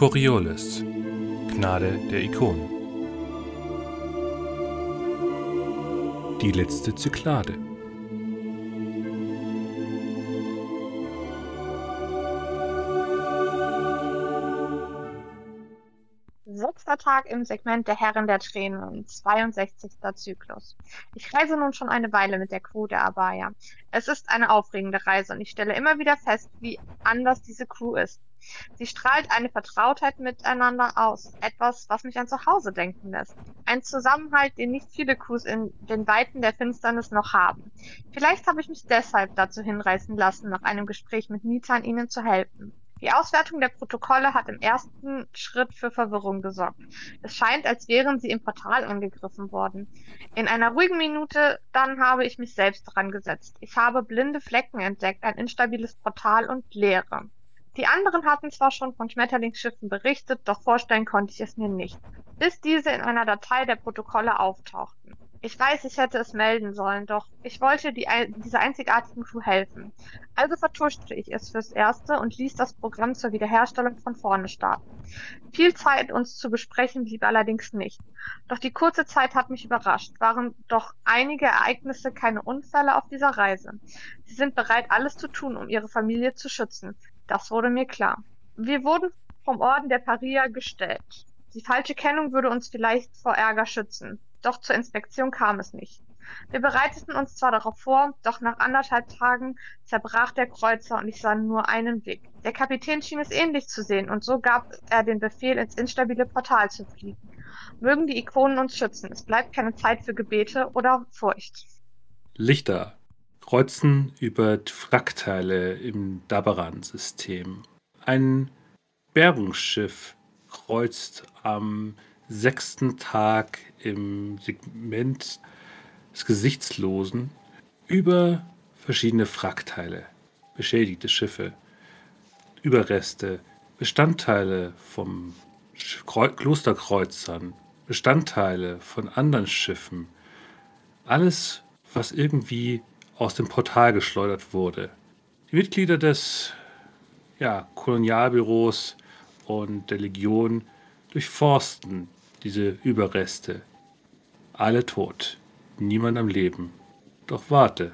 Coriolis Gnade der Ikonen Die letzte Zyklade Sechster Tag im Segment der Herren der Tränen, 62. Zyklus. Ich reise nun schon eine Weile mit der Crew der Abaya. Es ist eine aufregende Reise und ich stelle immer wieder fest, wie anders diese Crew ist. Sie strahlt eine Vertrautheit miteinander aus, etwas, was mich an zu Hause denken lässt. Ein Zusammenhalt, den nicht viele Crews in den Weiten der Finsternis noch haben. Vielleicht habe ich mich deshalb dazu hinreißen lassen, nach einem Gespräch mit Nitan ihnen zu helfen. Die Auswertung der Protokolle hat im ersten Schritt für Verwirrung gesorgt. Es scheint, als wären sie im Portal angegriffen worden. In einer ruhigen Minute dann habe ich mich selbst dran gesetzt. Ich habe blinde Flecken entdeckt, ein instabiles Portal und Leere. Die anderen hatten zwar schon von Schmetterlingsschiffen berichtet, doch vorstellen konnte ich es mir nicht, bis diese in einer Datei der Protokolle auftauchten. Ich weiß, ich hätte es melden sollen, doch ich wollte die, dieser einzigartigen Crew helfen. Also vertuschte ich es fürs Erste und ließ das Programm zur Wiederherstellung von vorne starten. Viel Zeit, uns zu besprechen, blieb allerdings nicht. Doch die kurze Zeit hat mich überrascht. Waren doch einige Ereignisse keine Unfälle auf dieser Reise. Sie sind bereit, alles zu tun, um ihre Familie zu schützen. Das wurde mir klar. Wir wurden vom Orden der Paria gestellt. Die falsche Kennung würde uns vielleicht vor Ärger schützen. Doch zur Inspektion kam es nicht. Wir bereiteten uns zwar darauf vor, doch nach anderthalb Tagen zerbrach der Kreuzer und ich sah nur einen Weg. Der Kapitän schien es ähnlich zu sehen und so gab er den Befehl, ins instabile Portal zu fliegen. Mögen die Ikonen uns schützen. Es bleibt keine Zeit für Gebete oder Furcht. Lichter kreuzen über Frackteile im Dabaran-System. Ein Bergungsschiff kreuzt am sechsten Tag im Segment des Gesichtslosen über verschiedene Frackteile, beschädigte Schiffe, Überreste, Bestandteile vom Klosterkreuzern, Bestandteile von anderen Schiffen, alles, was irgendwie aus dem Portal geschleudert wurde. Die Mitglieder des ja, Kolonialbüros und der Legion durchforsten diese Überreste. Alle tot, niemand am Leben. Doch warte,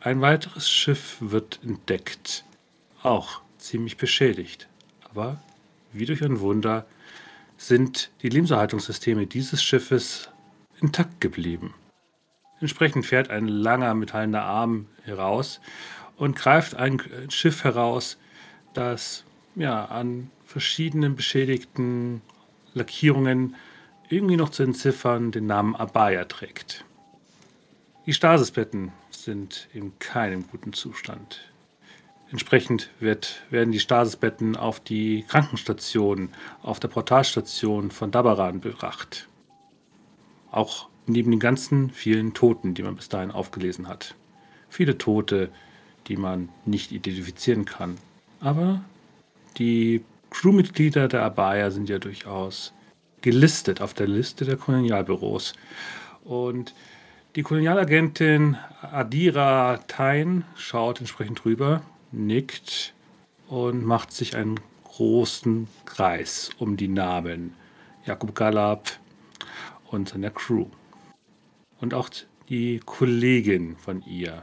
ein weiteres Schiff wird entdeckt, auch ziemlich beschädigt. Aber wie durch ein Wunder sind die Lebenserhaltungssysteme dieses Schiffes intakt geblieben. Entsprechend fährt ein langer metallender Arm heraus und greift ein Schiff heraus, das ja, an verschiedenen beschädigten Lackierungen irgendwie noch zu entziffern den Namen Abaya trägt. Die Stasisbetten sind in keinem guten Zustand. Entsprechend wird, werden die Stasisbetten auf die Krankenstation, auf der Portalstation von Dabaran gebracht. Auch neben den ganzen vielen Toten, die man bis dahin aufgelesen hat. Viele Tote, die man nicht identifizieren kann. Aber die Crewmitglieder der Abaya sind ja durchaus gelistet auf der Liste der Kolonialbüros. Und die Kolonialagentin Adira Tain schaut entsprechend drüber, nickt und macht sich einen großen Kreis um die Namen Jakub Galab und seiner Crew. Und auch die Kollegin von ihr,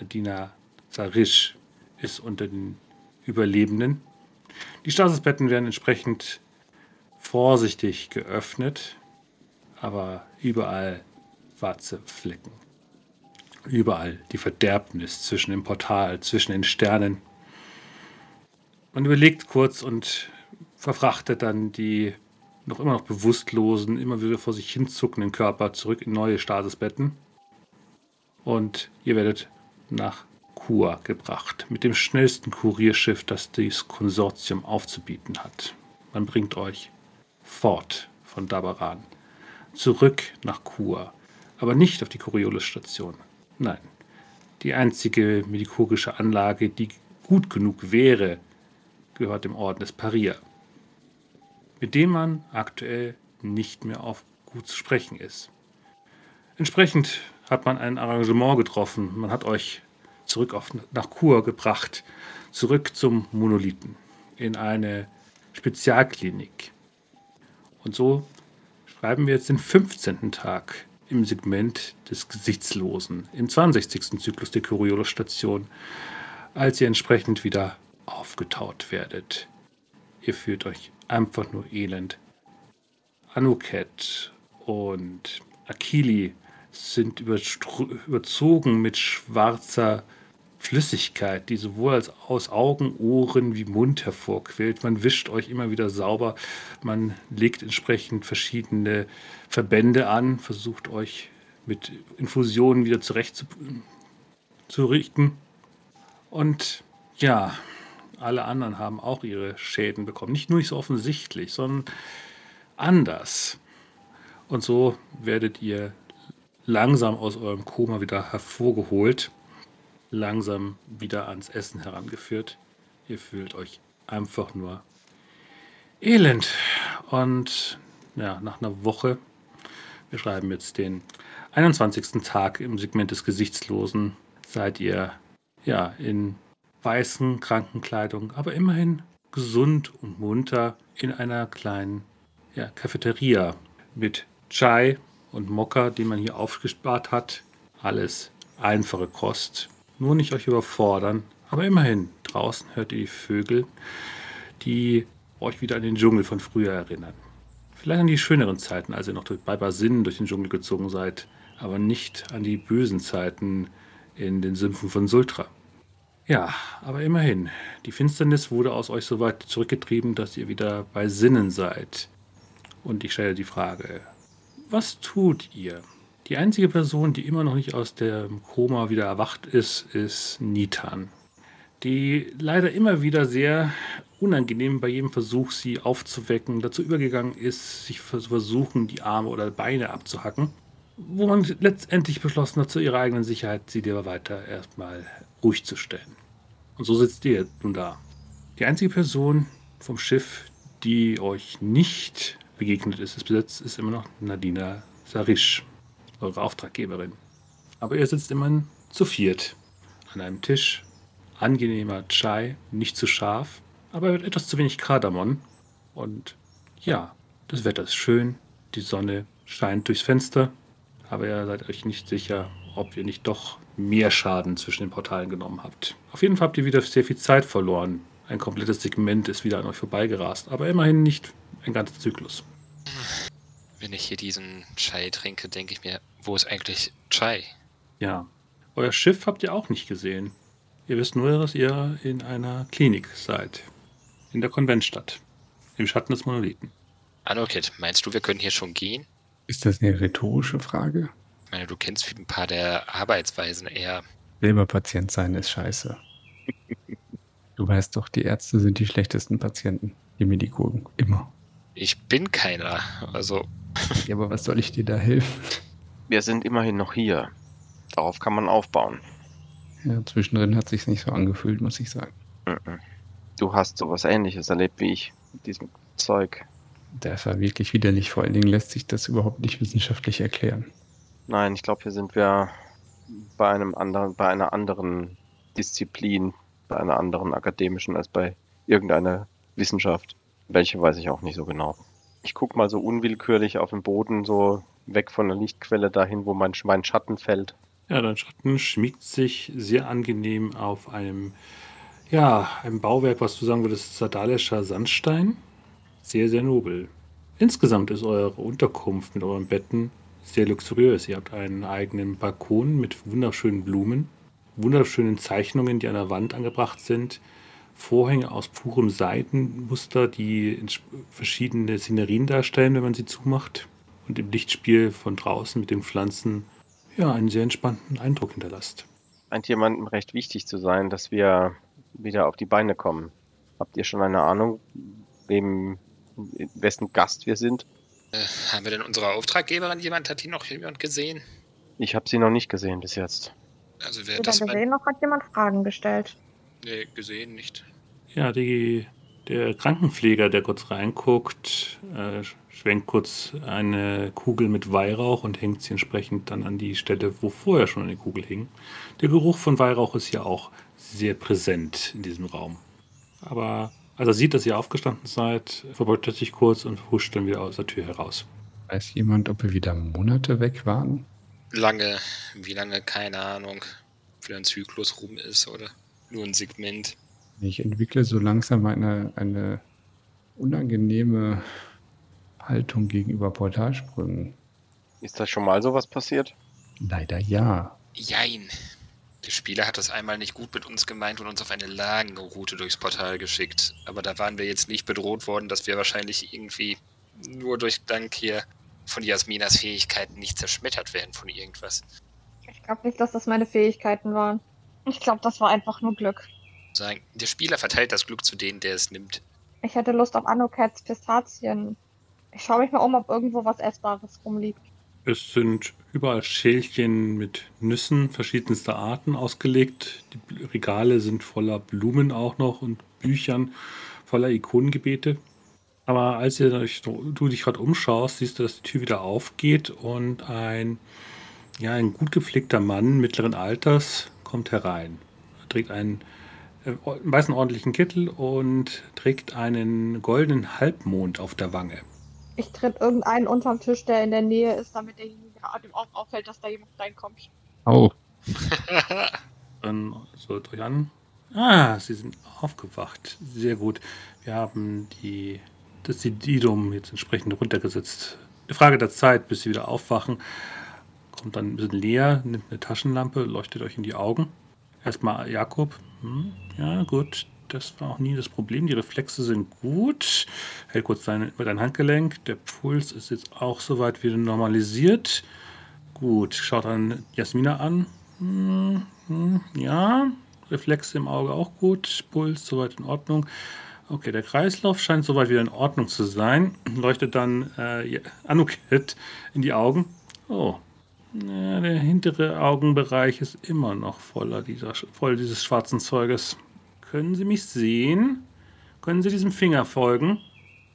Nadina Sarisch, ist unter den Überlebenden. Die Stasisbetten werden entsprechend vorsichtig geöffnet, aber überall schwarze Flecken. Überall die Verderbnis zwischen dem Portal, zwischen den Sternen. Man überlegt kurz und verfrachtet dann die noch immer noch bewusstlosen, immer wieder vor sich hinzuckenden Körper zurück in neue Stasisbetten. Und ihr werdet nach Kur gebracht, mit dem schnellsten Kurierschiff, das dieses Konsortium aufzubieten hat. Man bringt euch fort von Dabaran, zurück nach Kur, aber nicht auf die Coriolis-Station. Nein, die einzige medikogische Anlage, die gut genug wäre, gehört dem Orden des Paria, mit dem man aktuell nicht mehr auf gut zu sprechen ist. Entsprechend hat man ein Arrangement getroffen. Man hat euch zurück auf, nach Kur gebracht, zurück zum Monolithen, in eine Spezialklinik. Und so schreiben wir jetzt den 15. Tag im Segment des Gesichtslosen, im 62. Zyklus der Curiolo-Station, als ihr entsprechend wieder aufgetaut werdet. Ihr fühlt euch einfach nur elend. Anuket und Akili sind überzogen mit schwarzer Flüssigkeit, die sowohl aus Augen, Ohren wie Mund hervorquillt. Man wischt euch immer wieder sauber, man legt entsprechend verschiedene Verbände an, versucht euch mit Infusionen wieder zurechtzurichten. Und ja, alle anderen haben auch ihre Schäden bekommen. Nicht nur nicht so offensichtlich, sondern anders. Und so werdet ihr langsam aus eurem Koma wieder hervorgeholt, langsam wieder ans Essen herangeführt. Ihr fühlt euch einfach nur elend. Und ja, nach einer Woche, wir schreiben jetzt den 21. Tag im Segment des Gesichtslosen, seid ihr ja in weißen Krankenkleidung, aber immerhin gesund und munter in einer kleinen ja, Cafeteria mit Chai und Mokka, die man hier aufgespart hat. Alles einfache Kost. Nur nicht euch überfordern, aber immerhin draußen hört ihr die Vögel, die euch wieder an den Dschungel von früher erinnern. Vielleicht an die schöneren Zeiten, als ihr noch bei Basinnen durch den Dschungel gezogen seid, aber nicht an die bösen Zeiten in den Sümpfen von Sultra. Ja, aber immerhin, die Finsternis wurde aus euch so weit zurückgetrieben, dass ihr wieder bei Sinnen seid. Und ich stelle die Frage, was tut ihr? Die einzige Person, die immer noch nicht aus dem Koma wieder erwacht ist, ist Nitan. Die leider immer wieder sehr unangenehm bei jedem Versuch, sie aufzuwecken, dazu übergegangen ist, sich zu versuchen, die Arme oder Beine abzuhacken. Wo man letztendlich beschlossen hat, zu ihrer eigenen Sicherheit, sie dir weiter erstmal ruhig zu stellen. Und so sitzt ihr nun da. Die einzige Person vom Schiff, die euch nicht begegnet ist, ist besetzt, ist immer noch Nadina Sarisch, eure Auftraggeberin. Aber ihr sitzt immerhin zu viert an einem Tisch. Angenehmer Chai, nicht zu scharf, aber etwas zu wenig Kardamom. Und ja, das Wetter ist schön, die Sonne scheint durchs Fenster, aber ihr seid euch nicht sicher, ob ihr nicht doch mehr Schaden zwischen den Portalen genommen habt. Auf jeden Fall habt ihr wieder sehr viel Zeit verloren. Ein komplettes Segment ist wieder an euch vorbeigerast, aber immerhin nicht ein ganzer Zyklus. Wenn ich hier diesen Chai trinke, denke ich mir, wo ist eigentlich Chai? Ja, euer Schiff habt ihr auch nicht gesehen. Ihr wisst nur, dass ihr in einer Klinik seid. In der Konventstadt. Im Schatten des Monolithen. Anokit, meinst du, wir können hier schon gehen? Ist das eine rhetorische Frage? Ich meine, du kennst ein paar der Arbeitsweisen eher. Silberpatient sein ist scheiße. du weißt doch, die Ärzte sind die schlechtesten Patienten. Die Medikurgen. Immer. Ich bin keiner. Also. ja, aber was soll ich dir da helfen? Wir sind immerhin noch hier. Darauf kann man aufbauen. Ja, zwischendrin hat sich's nicht so angefühlt, muss ich sagen. Du hast sowas ähnliches erlebt wie ich mit diesem Zeug. Das war wirklich widerlich. Vor allen Dingen lässt sich das überhaupt nicht wissenschaftlich erklären. Nein, ich glaube, hier sind wir bei einem anderen, bei einer anderen Disziplin, bei einer anderen akademischen als bei irgendeiner Wissenschaft. Welche weiß ich auch nicht so genau. Ich gucke mal so unwillkürlich auf den Boden, so weg von der Lichtquelle dahin, wo mein, mein Schatten fällt. Ja, dein Schatten schmiegt sich sehr angenehm auf einem, ja, einem Bauwerk, was du sagen würdest, sardalischer Sandstein. Sehr, sehr nobel. Insgesamt ist eure Unterkunft mit euren Betten sehr luxuriös. Ihr habt einen eigenen Balkon mit wunderschönen Blumen, wunderschönen Zeichnungen, die an der Wand angebracht sind, Vorhänge aus purem Seitenmuster, die verschiedene Szenerien darstellen, wenn man sie zumacht und im Lichtspiel von draußen mit den Pflanzen ja, einen sehr entspannten Eindruck hinterlasst. Scheint jemandem recht wichtig zu sein, dass wir wieder auf die Beine kommen. Habt ihr schon eine Ahnung, wem, wessen Gast wir sind? Äh, haben wir denn unsere Auftraggeberin jemand? Hat die noch jemand gesehen? Ich habe sie noch nicht gesehen bis jetzt. Also wer Weder das gesehen noch hat jemand Fragen gestellt. Nee, gesehen nicht. Ja, die, der Krankenpfleger, der kurz reinguckt, äh, schwenkt kurz eine Kugel mit Weihrauch und hängt sie entsprechend dann an die Stelle, wo vorher schon eine Kugel hing. Der Geruch von Weihrauch ist ja auch sehr präsent in diesem Raum. Aber Als er sieht, dass ihr aufgestanden seid, verbeugt er sich kurz und huscht dann wieder aus der Tür heraus. Weiß jemand, ob wir wieder Monate weg waren? Lange, wie lange, keine Ahnung. Wie ein Zyklus rum ist oder nur ein Segment. Ich entwickle so langsam eine, eine unangenehme Haltung gegenüber Portalsprüngen. Ist da schon mal sowas passiert? Leider ja. Jein. Der Spieler hat das einmal nicht gut mit uns gemeint und uns auf eine lange Route durchs Portal geschickt. Aber da waren wir jetzt nicht bedroht worden, dass wir wahrscheinlich irgendwie nur durch Dank hier von Jasminas Fähigkeiten nicht zerschmettert werden von irgendwas. Ich glaube nicht, dass das meine Fähigkeiten waren. Ich glaube, das war einfach nur Glück. Sagen, der Spieler verteilt das Glück zu denen, der es nimmt. Ich hätte Lust auf Anokats Pistazien. Ich schaue mich mal um, ob irgendwo was Essbares rumliegt. Es sind überall Schälchen mit Nüssen verschiedenster Arten ausgelegt. Die Regale sind voller Blumen auch noch und Büchern voller Ikonengebete. Aber als du dich gerade umschaust, siehst du, dass die Tür wieder aufgeht und ein, ja, ein gut gepflegter Mann mittleren Alters kommt herein. Er trägt einen, äh, einen weißen ordentlichen Kittel und trägt einen goldenen Halbmond auf der Wange. Ich tritt irgendeinen unterm Tisch, der in der Nähe ist, damit derjenige dem auch auffällt, dass da jemand reinkommt. Oh, Dann sollt euch an. Ah, Sie sind aufgewacht. Sehr gut. Wir haben die, das Sididum jetzt entsprechend runtergesetzt. Eine Frage der Zeit, bis Sie wieder aufwachen. Kommt dann ein bisschen leer, nimmt eine Taschenlampe, leuchtet euch in die Augen. Erstmal Jakob. Hm, ja, gut. Das war auch nie das Problem. Die Reflexe sind gut. Hält kurz dein, dein Handgelenk. Der Puls ist jetzt auch soweit wieder normalisiert. Gut, schaut dann Jasmina an. Hm, hm, ja, Reflexe im Auge auch gut. Puls soweit in Ordnung. Okay, der Kreislauf scheint soweit wieder in Ordnung zu sein. Leuchtet dann äh, Anuket in die Augen. Oh, ja, der hintere Augenbereich ist immer noch voller dieser, voll dieses schwarzen Zeuges. Können Sie mich sehen? Können Sie diesem Finger folgen?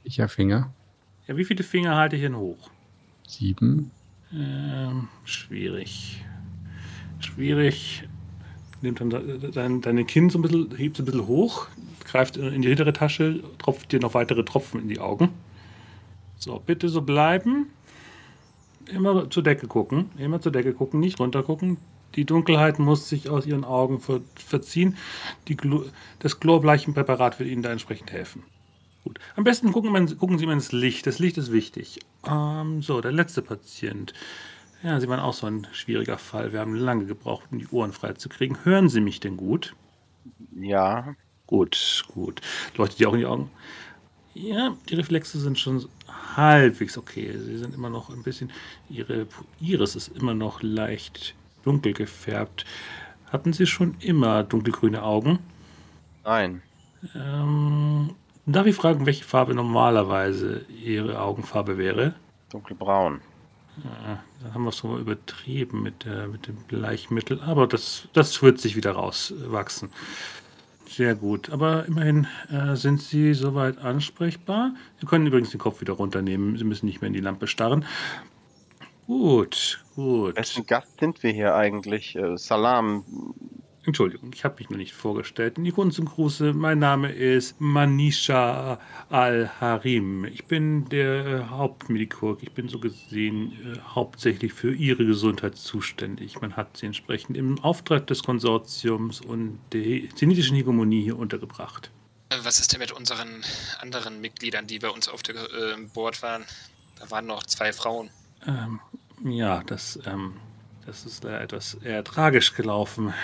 sicher Finger. Ja, wie viele Finger halte ich denn hoch? Sieben. Ähm, schwierig. Schwierig. Nimmt dann de- dein, deine Kinn so ein bisschen, hebt so ein bisschen hoch, greift in die hintere Tasche, tropft dir noch weitere Tropfen in die Augen. So, bitte so bleiben. Immer zur Decke gucken. Immer zur Decke gucken, nicht runter gucken. Die Dunkelheit muss sich aus ihren Augen ver verziehen. Die das Chlorbleichenpräparat wird Ihnen da entsprechend helfen. Gut. Am besten gucken, man, gucken Sie mal ins Licht. Das Licht ist wichtig. Ähm, so, der letzte Patient. Ja, Sie waren auch so ein schwieriger Fall. Wir haben lange gebraucht, um die Ohren freizukriegen. Hören Sie mich denn gut? Ja, Gut, gut. Leuchtet dir auch in die Augen? Ja, die Reflexe sind schon halbwegs okay. Sie sind immer noch ein bisschen. Ihre Iris ist immer noch leicht dunkel gefärbt. Hatten Sie schon immer dunkelgrüne Augen? nein. Ähm, darf ich fragen, welche Farbe normalerweise Ihre Augenfarbe wäre? Dunkelbraun. Ja, da haben wir es so übertrieben mit, der, mit dem Bleichmittel, aber das, das wird sich wieder rauswachsen. Sehr gut, aber immerhin äh, sind Sie soweit ansprechbar. Sie können übrigens den Kopf wieder runternehmen, Sie müssen nicht mehr in die Lampe starren. Gut, gut. Wessen Gast sind wir hier eigentlich? Äh, Salam. Entschuldigung, ich habe mich noch nicht vorgestellt. In die Kunst und Gruße, mein Name ist Manisha Al-Harim. Ich bin der äh, Hauptmedikurg. Ich bin so gesehen äh, hauptsächlich für Ihre Gesundheit zuständig. Man hat Sie entsprechend im Auftrag des Konsortiums und der zenitischen Hegemonie hier untergebracht. Äh, Was ist denn mit unseren anderen Mitgliedern, die bei uns auf der äh, Board waren? Da waren noch zwei Frauen. Ähm, ja, das, ähm, das ist leider etwas eher tragisch gelaufen.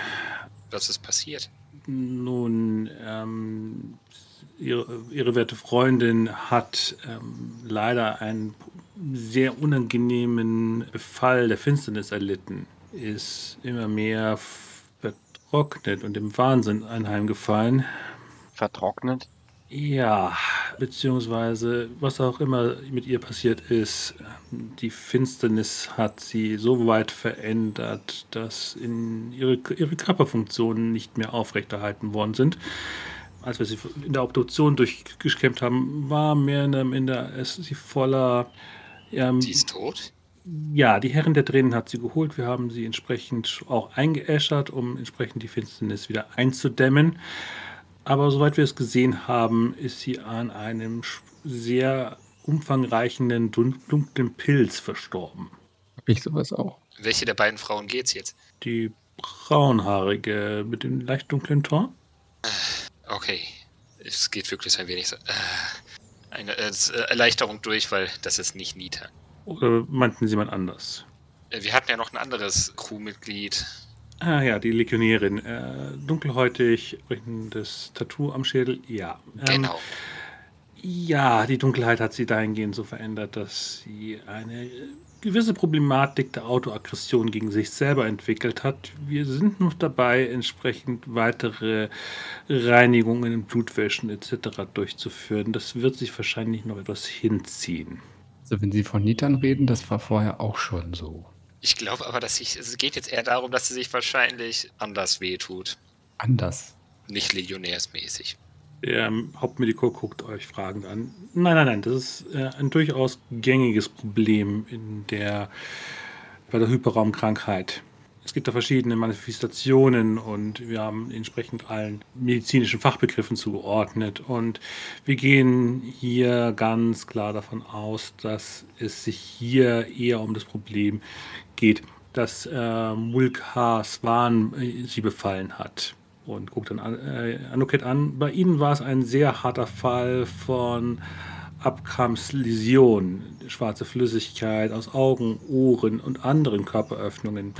Was ist passiert? Nun, ähm, ihre, ihre werte Freundin hat ähm, leider einen sehr unangenehmen Befall der Finsternis erlitten, ist immer mehr vertrocknet und im Wahnsinn anheimgefallen. Vertrocknet? Ja, beziehungsweise was auch immer mit ihr passiert ist, die Finsternis hat sie so weit verändert, dass ihre, ihre Körperfunktionen nicht mehr aufrechterhalten worden sind. Als wir sie in der Obduktion durchgekämmt haben, war mehr oder minder es sie voller. Ähm, Sie ist tot? ja, die Herren der Tränen hat sie geholt. Wir haben sie entsprechend auch eingeäschert, um entsprechend die Finsternis wieder einzudämmen. Aber soweit wir es gesehen haben, ist sie an einem sehr umfangreichen dun- dunklen Pilz verstorben. Hab ich sowas auch? Welche der beiden Frauen geht's jetzt? Die braunhaarige mit dem leicht dunklen Tor? Okay. Es geht wirklich ein wenig so. Äh, eine äh, äh, Erleichterung durch, weil das ist nicht Nita. Oder meinten Sie jemand anders? Äh, Wir hatten ja noch ein anderes Crewmitglied. Ah ja, die Legionärin. Äh, dunkelhäutig, sprechendes Tattoo am Schädel. Ja. Ähm, Genau. Ja, die Dunkelheit hat sie dahingehend so verändert, dass sie eine gewisse Problematik der Autoaggression gegen sich selber entwickelt hat. Wir sind noch dabei, entsprechend weitere Reinigungen, Blutwäschen etc. durchzuführen. Das wird sich wahrscheinlich noch etwas hinziehen. Also wenn Sie von Nietern reden, das war vorher auch schon so. Ich glaube aber, dass sich, es geht jetzt eher darum, dass sie sich wahrscheinlich anders wehtut. Anders. Nicht legionärsmäßig. Der ähm, Hauptmedikur guckt euch fragend an. Nein, nein, nein, das ist äh, ein durchaus gängiges Problem in der, bei der Hyperraumkrankheit. Es gibt da verschiedene Manifestationen und wir haben entsprechend allen medizinischen Fachbegriffen zugeordnet. Und wir gehen hier ganz klar davon aus, dass es sich hier eher um das Problem geht, dass äh, Mulkar Swan äh, sie befallen hat und guckt dann an, äh, Anuket an. Bei Ihnen war es ein sehr harter Fall von Abkampsläsion, schwarze Flüssigkeit aus Augen, Ohren und anderen Körperöffnungen.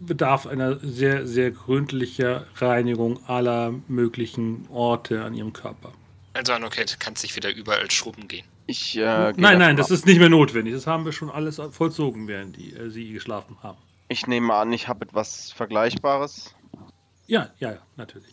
Bedarf einer sehr, sehr gründlicher Reinigung aller möglichen Orte an Ihrem Körper. Also, okay, du kannst dich wieder überall schrubben gehen. Ich, äh, gehe nein, nein, das ab- ist nicht mehr notwendig. Das haben wir schon alles vollzogen, während die, äh, Sie geschlafen haben. Ich nehme an, ich habe etwas Vergleichbares. Ja, ja, ja, natürlich.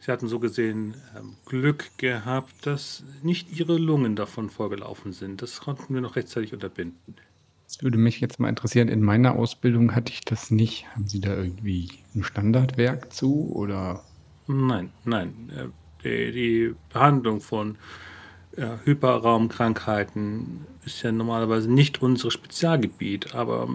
Sie hatten so gesehen ähm, Glück gehabt, dass nicht ihre Lungen davon vorgelaufen sind. Das konnten wir noch rechtzeitig unterbinden. Das würde mich jetzt mal interessieren. In meiner Ausbildung hatte ich das nicht. Haben Sie da irgendwie ein Standardwerk zu oder? Nein, nein. äh, Die, die Behandlung von äh, Hyperraumkrankheiten ist ja normalerweise nicht unser Spezialgebiet, aber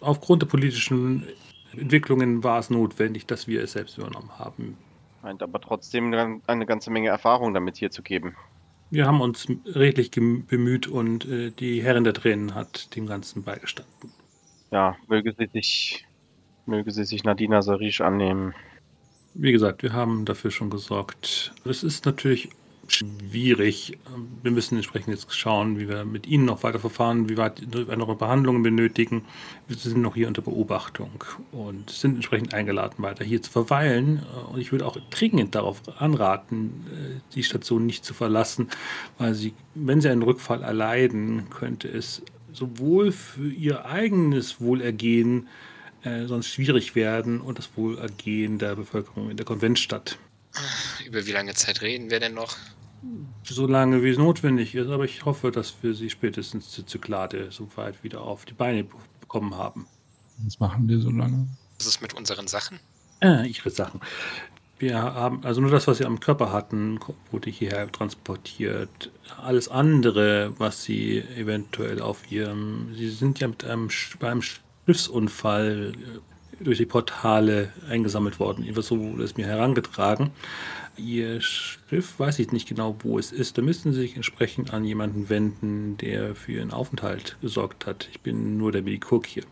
aufgrund der politischen Entwicklungen war es notwendig, dass wir es selbst übernommen haben. Meint aber trotzdem eine ganze Menge Erfahrung damit hier zu geben. Wir haben uns redlich bemüht und äh, die Herrin der Tränen hat dem Ganzen beigestanden. Ja, möge sie sich, möge sie sich Nadina Sarish annehmen. Wie gesagt, wir haben dafür schon gesorgt. Es ist natürlich schwierig. Wir müssen entsprechend jetzt schauen, wie wir mit Ihnen noch weiter verfahren, wie weit wir noch Behandlungen benötigen. Wir sind noch hier unter Beobachtung und sind entsprechend eingeladen, weiter hier zu verweilen. Und ich würde auch dringend darauf anraten, äh, die Station nicht zu verlassen, weil Sie, wenn Sie einen Rückfall erleiden, könnte es sowohl für Ihr eigenes Wohlergehen äh, sonst schwierig werden und das Wohlergehen der Bevölkerung in der Konventstadt. Über wie lange Zeit reden wir denn noch? So lange wie es notwendig ist, aber ich hoffe, dass wir sie spätestens zur Zyklade soweit wieder auf die Beine be- bekommen haben. Was machen wir so lange? Was ist mit unseren Sachen? Äh, ihre Sachen. Wir haben, also nur das, was sie am Körper hatten, wurde hierher transportiert. Alles andere, was sie eventuell auf ihrem, sie sind ja mit einem, beim Schiffsunfall äh, durch die Portale eingesammelt worden. So wurde es mir herangetragen. Ihr Schiff weiß ich nicht genau, wo es ist. Da müssten Sie sich entsprechend an jemanden wenden, der für Ihren Aufenthalt gesorgt hat. Ich bin nur der Medikurk hier.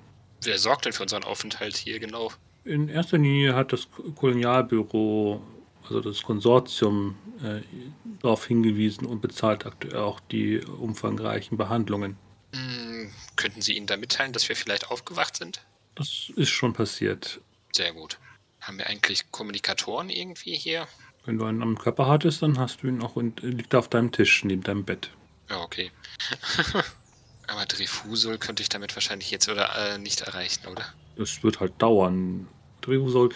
Wer sorgt denn für unseren Aufenthalt hier genau? In erster Linie hat das Kolonialbüro, also das Konsortium, äh, darauf hingewiesen und bezahlt aktuell auch die umfangreichen Behandlungen. Hm, könnten Sie Ihnen da mitteilen, dass wir vielleicht aufgewacht sind? Das ist schon passiert. Sehr gut. Haben wir eigentlich Kommunikatoren irgendwie hier? Wenn du einen am Körper hattest, dann hast du ihn auch und liegt er auf deinem Tisch neben deinem Bett. Ja, okay. Aber Drifusul könnte ich damit wahrscheinlich jetzt oder äh, nicht erreichen, oder? Das wird halt dauern. Drehusol,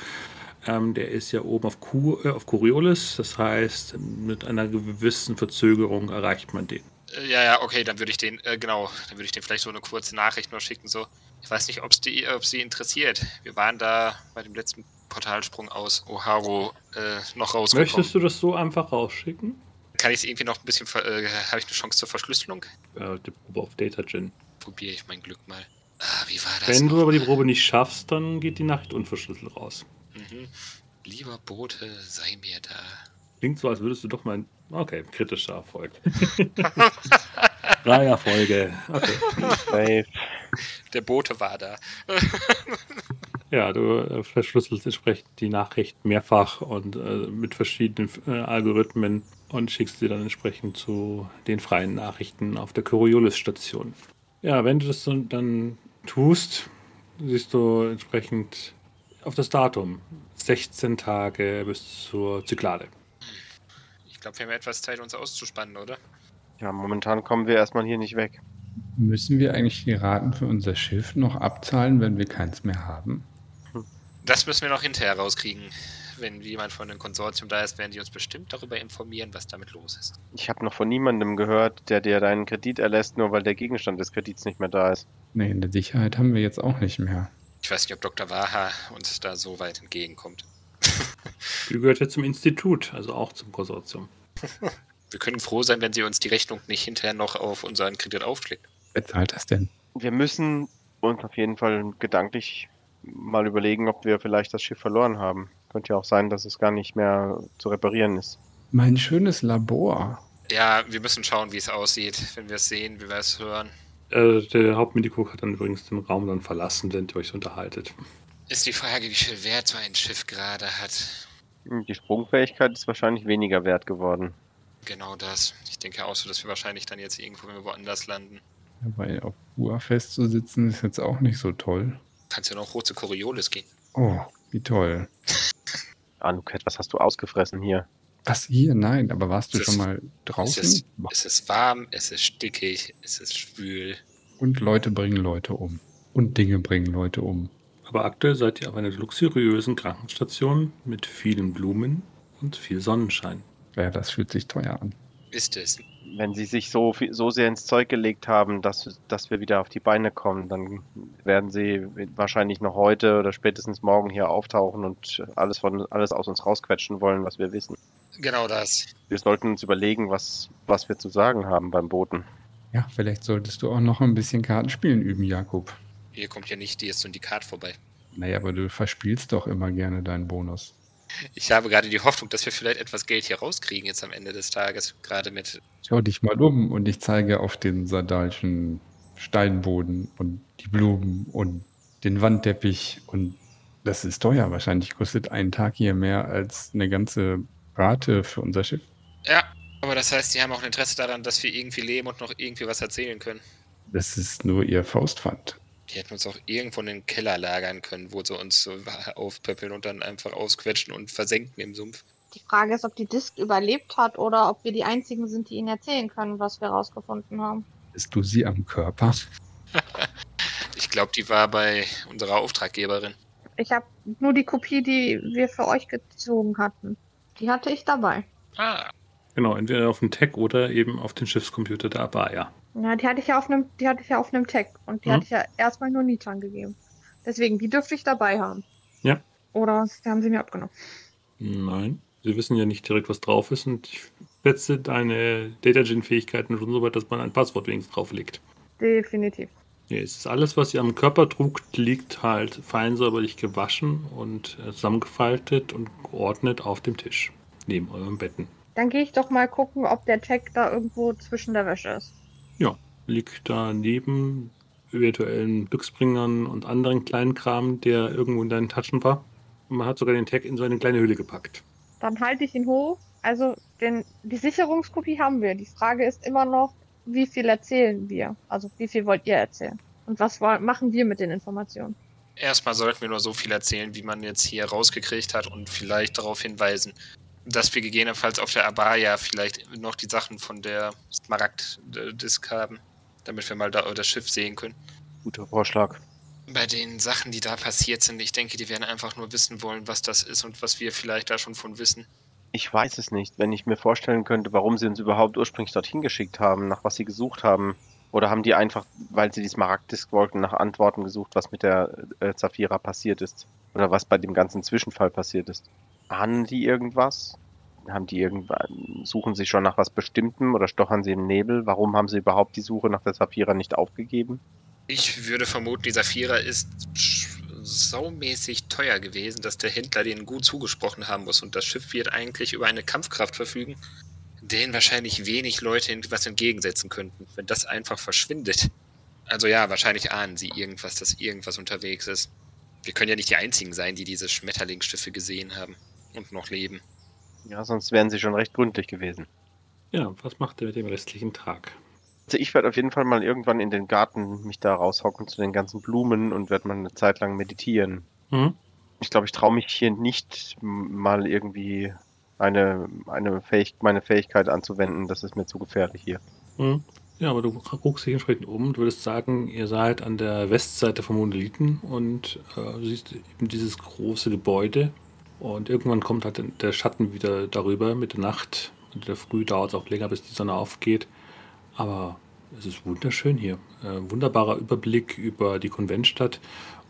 ähm, der ist ja oben auf, Ku, äh, auf Coriolis, das heißt, mit einer gewissen Verzögerung erreicht man den. Äh, ja, ja, okay, dann würde ich den, äh, genau, dann würde ich den vielleicht so eine kurze Nachricht noch schicken, so. Ich weiß nicht, ob's die, ob sie interessiert. Wir waren da bei dem letzten Portalsprung aus Oharu äh, noch rausgekommen. Möchtest du das so einfach rausschicken? Kann ich es irgendwie noch ein bisschen, ver- äh, habe ich eine Chance zur Verschlüsselung? Äh, die Probe auf Data Gen. Probiere ich mein Glück mal. Ah, wie war das? Wenn du aber die? Probe nicht schaffst, dann geht die Nachricht unverschlüsselt raus. Mhm. Lieber Bote, sei mir da. Klingt so, als würdest du doch mal. Okay, kritischer Erfolg. Drei Erfolge. Okay. Safe. Der Bote war da. Ja, du äh, verschlüsselst entsprechend die Nachricht mehrfach und äh, mit verschiedenen äh, Algorithmen und schickst sie dann entsprechend zu den freien Nachrichten auf der Coriolis-Station. Ja, wenn du das so dann tust, siehst du entsprechend auf das Datum 16 Tage bis zur Zyklade. Ich glaube, wir haben etwas Zeit, uns auszuspannen, oder? Ja, momentan kommen wir erstmal hier nicht weg. Müssen wir eigentlich die Raten für unser Schiff noch abzahlen, wenn wir keins mehr haben? Das müssen wir noch hinterher rauskriegen. Wenn jemand von dem Konsortium da ist, werden die uns bestimmt darüber informieren, was damit los ist. Ich habe noch von niemandem gehört, der dir deinen Kredit erlässt, nur weil der Gegenstand des Kredits nicht mehr da ist. Nee, in der Sicherheit haben wir jetzt auch nicht mehr. Ich weiß nicht, ob Dr. Waha uns da so weit entgegenkommt. Die gehört ja zum Institut, also auch zum Konsortium. Wir können froh sein, wenn sie uns die Rechnung nicht hinterher noch auf unseren Kredit aufschlägt. Wer zahlt das denn? Wir müssen uns auf jeden Fall gedanklich mal überlegen, ob wir vielleicht das Schiff verloren haben. Könnte ja auch sein, dass es gar nicht mehr zu reparieren ist. Mein schönes Labor. Ja, wir müssen schauen, wie es aussieht, wenn wir es sehen, wie wir es hören. Äh, der Hauptmedico hat dann übrigens den Raum dann verlassen, während ihr euch unterhaltet. Ist die Frage, wie viel Wert so ein Schiff gerade hat. Die Sprungfähigkeit ist wahrscheinlich weniger wert geworden. Genau das. Ich denke auch so, dass wir wahrscheinlich dann jetzt irgendwo, wenn woanders landen. Weil auf Ua festzusitzen ist jetzt auch nicht so toll. Kannst ja noch hoch zu Coriolis gehen. Oh, wie toll. Anuket, was hast du ausgefressen hier? Was hier? Nein, aber warst du Es schon ist- mal Es draußen? ist, es ist warm, es ist stickig, es ist schwül. Und Leute bringen Leute um. Und Dinge bringen Leute um. Aber aktuell seid ihr auf einer luxuriösen Krankenstation mit vielen Blumen und viel Sonnenschein. Ja, das fühlt sich teuer an. Ist es. Wenn sie sich so, viel- so sehr ins Zeug gelegt haben, dass, dass wir wieder auf die Beine kommen, dann werden sie wahrscheinlich noch heute oder spätestens morgen hier auftauchen und alles, von, alles aus uns rausquetschen wollen, was wir wissen. Genau das. Wir sollten uns überlegen, was, was wir zu sagen haben beim Boten. Ja, vielleicht solltest du auch noch ein bisschen Kartenspielen üben, Jakob. Hier kommt ja nicht die Syndikat vorbei. Naja, aber du verspielst doch immer gerne deinen Bonus. Ich habe gerade die Hoffnung, dass wir vielleicht etwas Geld hier rauskriegen jetzt am Ende des Tages. Gerade mit. Schau dich mal um und ich zeige auf den sardalischen Steinboden und die Blumen und den Wandteppich und das ist teuer. Wahrscheinlich kostet ein Tag hier mehr als eine ganze Rate für unser Schiff. Ja, aber das heißt, die haben auch ein Interesse daran, dass wir irgendwie leben und noch irgendwie was erzählen können. Das ist nur ihr Faustpfand. Die hätten uns auch irgendwo in den Keller lagern können, wo sie uns so aufpöppeln und dann einfach ausquetschen und versenken im Sumpf. Die Frage ist, ob die Disk überlebt hat oder ob wir die einzigen sind, die ihnen erzählen können, was wir rausgefunden haben. Bist du sie am Körper? Ich glaube, die war bei unserer Auftraggeberin. Ich habe nur die Kopie, die wir für euch gezogen hatten. Die hatte ich dabei. Ah, Genau, entweder auf dem Tech oder eben auf dem Schiffscomputer der Abaya. Ja, die hatte ich ja auf einem, die hatte ich ja auf einem Tag und die Mhm. hatte ich ja erstmal nur Nitan gegeben. Deswegen, die dürfte ich dabei haben. Ja. Oder haben sie mir abgenommen. Nein, sie wissen ja nicht direkt, was drauf ist und ich setze deine Data-Gen-Fähigkeiten schon so weit, dass man ein Passwort wenigstens drauflegt. Definitiv. Nee, es ist alles, was ihr am Körper trug, liegt halt fein säuberlich gewaschen und äh, zusammengefaltet und geordnet auf dem Tisch. Neben euren Betten. Dann gehe ich doch mal gucken, ob der Tag da irgendwo zwischen der Wäsche ist. Liegt da neben virtuellen Glücksbringern und anderen kleinen Kram, der irgendwo in deinen Taschen war. Und man hat sogar den Tag in so eine kleine Hülle gepackt. Dann halte ich ihn hoch. Also den, die Sicherungskopie haben wir. Die Frage ist immer noch, wie viel erzählen wir? Also wie viel wollt ihr erzählen? Und was machen wir mit den Informationen? erstmal sollten wir nur so viel erzählen, wie man jetzt hier rausgekriegt hat und vielleicht darauf hinweisen, dass wir gegebenenfalls auf der Abaya vielleicht noch die Sachen von der Smaragd-Disk haben, damit wir mal da das Schiff sehen können. Guter Vorschlag. Bei den Sachen, die da passiert sind, ich denke, die werden einfach nur wissen wollen, was das ist und was wir vielleicht da schon von wissen. Ich weiß es nicht. Wenn ich mir vorstellen könnte, warum sie uns überhaupt ursprünglich dorthin geschickt haben, nach was sie gesucht haben. Oder haben die einfach, weil sie die Smaragd-Disk wollten, nach Antworten gesucht, was mit der äh, Zafira passiert ist? Oder was bei dem ganzen Zwischenfall passiert ist? Ahnen die irgendwas? Haben die irgendwann, suchen sie schon nach was Bestimmtem oder stochern sie im Nebel? Warum haben sie überhaupt die Suche nach der Zafira nicht aufgegeben? Ich würde vermuten, dieser Vierer ist saumäßig teuer gewesen, dass der Händler denen gut zugesprochen haben muss und das Schiff wird eigentlich über eine Kampfkraft verfügen, denen wahrscheinlich wenig Leute was entgegensetzen könnten, wenn das einfach verschwindet. Also ja, wahrscheinlich ahnen sie irgendwas, dass irgendwas unterwegs ist. Wir können ja nicht die Einzigen sein, die diese Schmetterlingsschiffe gesehen haben und noch leben. Ja, sonst wären sie schon recht gründlich gewesen. Ja, was macht ihr mit dem restlichen Tag? Also ich werde auf jeden Fall mal irgendwann in den Garten mich da raushocken zu den ganzen Blumen und werde mal eine Zeit lang meditieren. Mhm. Ich glaube, ich traue mich hier nicht mal irgendwie eine, eine Fähig meine Fähigkeit anzuwenden. Das ist mir zu gefährlich hier. Mhm. Ja, aber du guckst dich entsprechend um. Du würdest sagen, ihr seid an der Westseite vom Monolithen und äh, du siehst eben dieses große Gebäude. Und irgendwann kommt halt der Schatten wieder darüber mit der Nacht. Und in der Früh dauert es auch länger, bis die Sonne aufgeht. Aber es ist wunderschön hier. Äh, wunderbarer Überblick über die Konventstadt.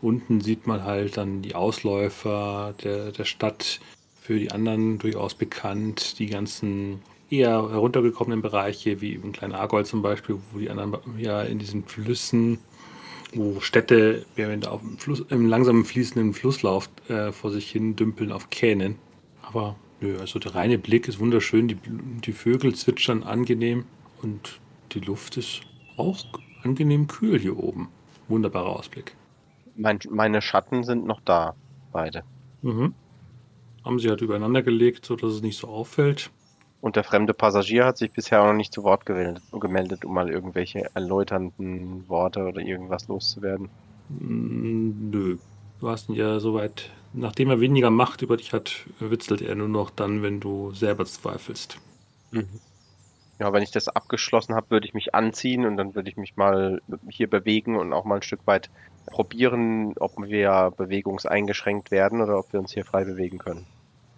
Unten sieht man halt dann die Ausläufer der, der Stadt, für die anderen durchaus bekannt. Die ganzen eher heruntergekommenen Bereiche, wie im kleinen Argol zum Beispiel, wo die anderen ja in diesen Flüssen, wo Städte während auf dem Fluss, im langsam fließenden Flusslauf äh, vor sich hin dümpeln auf Kähnen. Aber nö, also der reine Blick ist wunderschön, die, die Vögel zwitschern angenehm und die Luft ist auch angenehm kühl hier oben. Wunderbarer Ausblick. Mein, meine Schatten sind noch da, beide. Mhm. Haben sie halt übereinander gelegt, sodass es nicht so auffällt. Und der fremde Passagier hat sich bisher auch noch nicht zu Wort gemeldet, um mal irgendwelche erläuternden Worte oder irgendwas loszuwerden. Mm, Nö. Du hast ihn ja soweit, nachdem er weniger Macht über dich hat, witzelt er nur noch dann, wenn du selber zweifelst. Ja, wenn ich das abgeschlossen habe, würde ich mich anziehen und dann würde ich mich mal hier bewegen und auch mal ein Stück weit probieren, ob wir bewegungseingeschränkt werden oder ob wir uns hier frei bewegen können.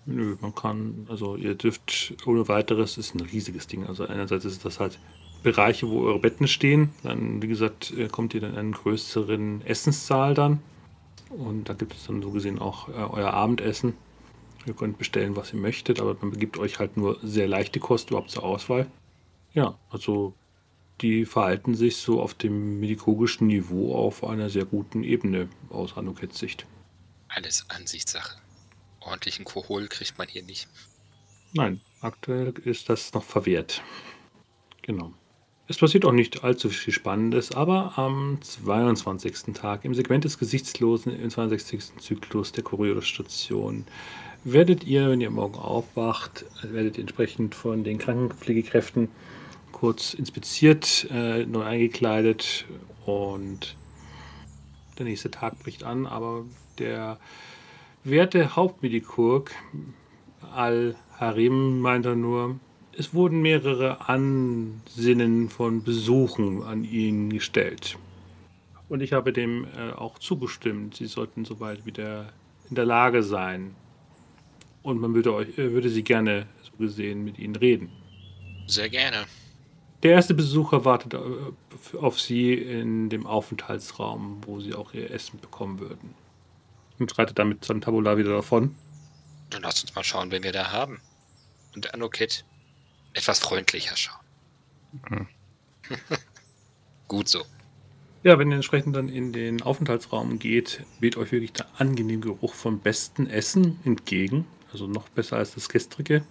Nö, man kann, also ihr dürft ohne weiteres, ist ein riesiges Ding. Also einerseits ist das halt Bereiche, wo eure Betten stehen. Dann, wie gesagt, äh, kommt ihr dann in einen größeren Essenssaal dann. Und da gibt es dann so gesehen auch äh, euer Abendessen. Ihr könnt bestellen, was ihr möchtet, aber man begibt euch halt nur sehr leichte Kost überhaupt zur Auswahl. Ja, also die verhalten sich so auf dem medikogischen Niveau auf einer sehr guten Ebene aus Anukets Sicht. Alles Ansichtssache. Ordentlichen Kohol kriegt man hier nicht. Nein, aktuell ist das noch verwehrt. Genau. Es passiert auch nicht allzu viel Spannendes, aber am 22. Tag im Segment des Gesichtslosen im 62. Zyklus der Kuriostation werdet ihr, wenn ihr morgen aufwacht, werdet entsprechend von den Krankenpflegekräften kurz inspiziert, äh, neu eingekleidet und der nächste Tag bricht an, aber der werte Hauptmedikurg Al-Harim meint er nur, es wurden mehrere Ansinnen von Besuchen an ihn gestellt. Und ich habe dem äh, auch zugestimmt. Sie sollten sobald wieder in der Lage sein. Und man würde, euch, äh, würde sie gerne, so gesehen, mit ihnen reden. Sehr gerne. Der erste Besucher wartet äh, auf sie in dem Aufenthaltsraum, wo sie auch ihr Essen bekommen würden. Und schreitet dann mit seinem Tabular wieder davon. Dann lasst uns mal schauen, wen wir da haben. Und Anokit etwas freundlicher schauen. Mhm. Gut so. Ja, wenn ihr entsprechend dann in den Aufenthaltsraum geht, weht euch wirklich der angenehme Geruch von bestem Essen entgegen. Also noch besser als das gestrige.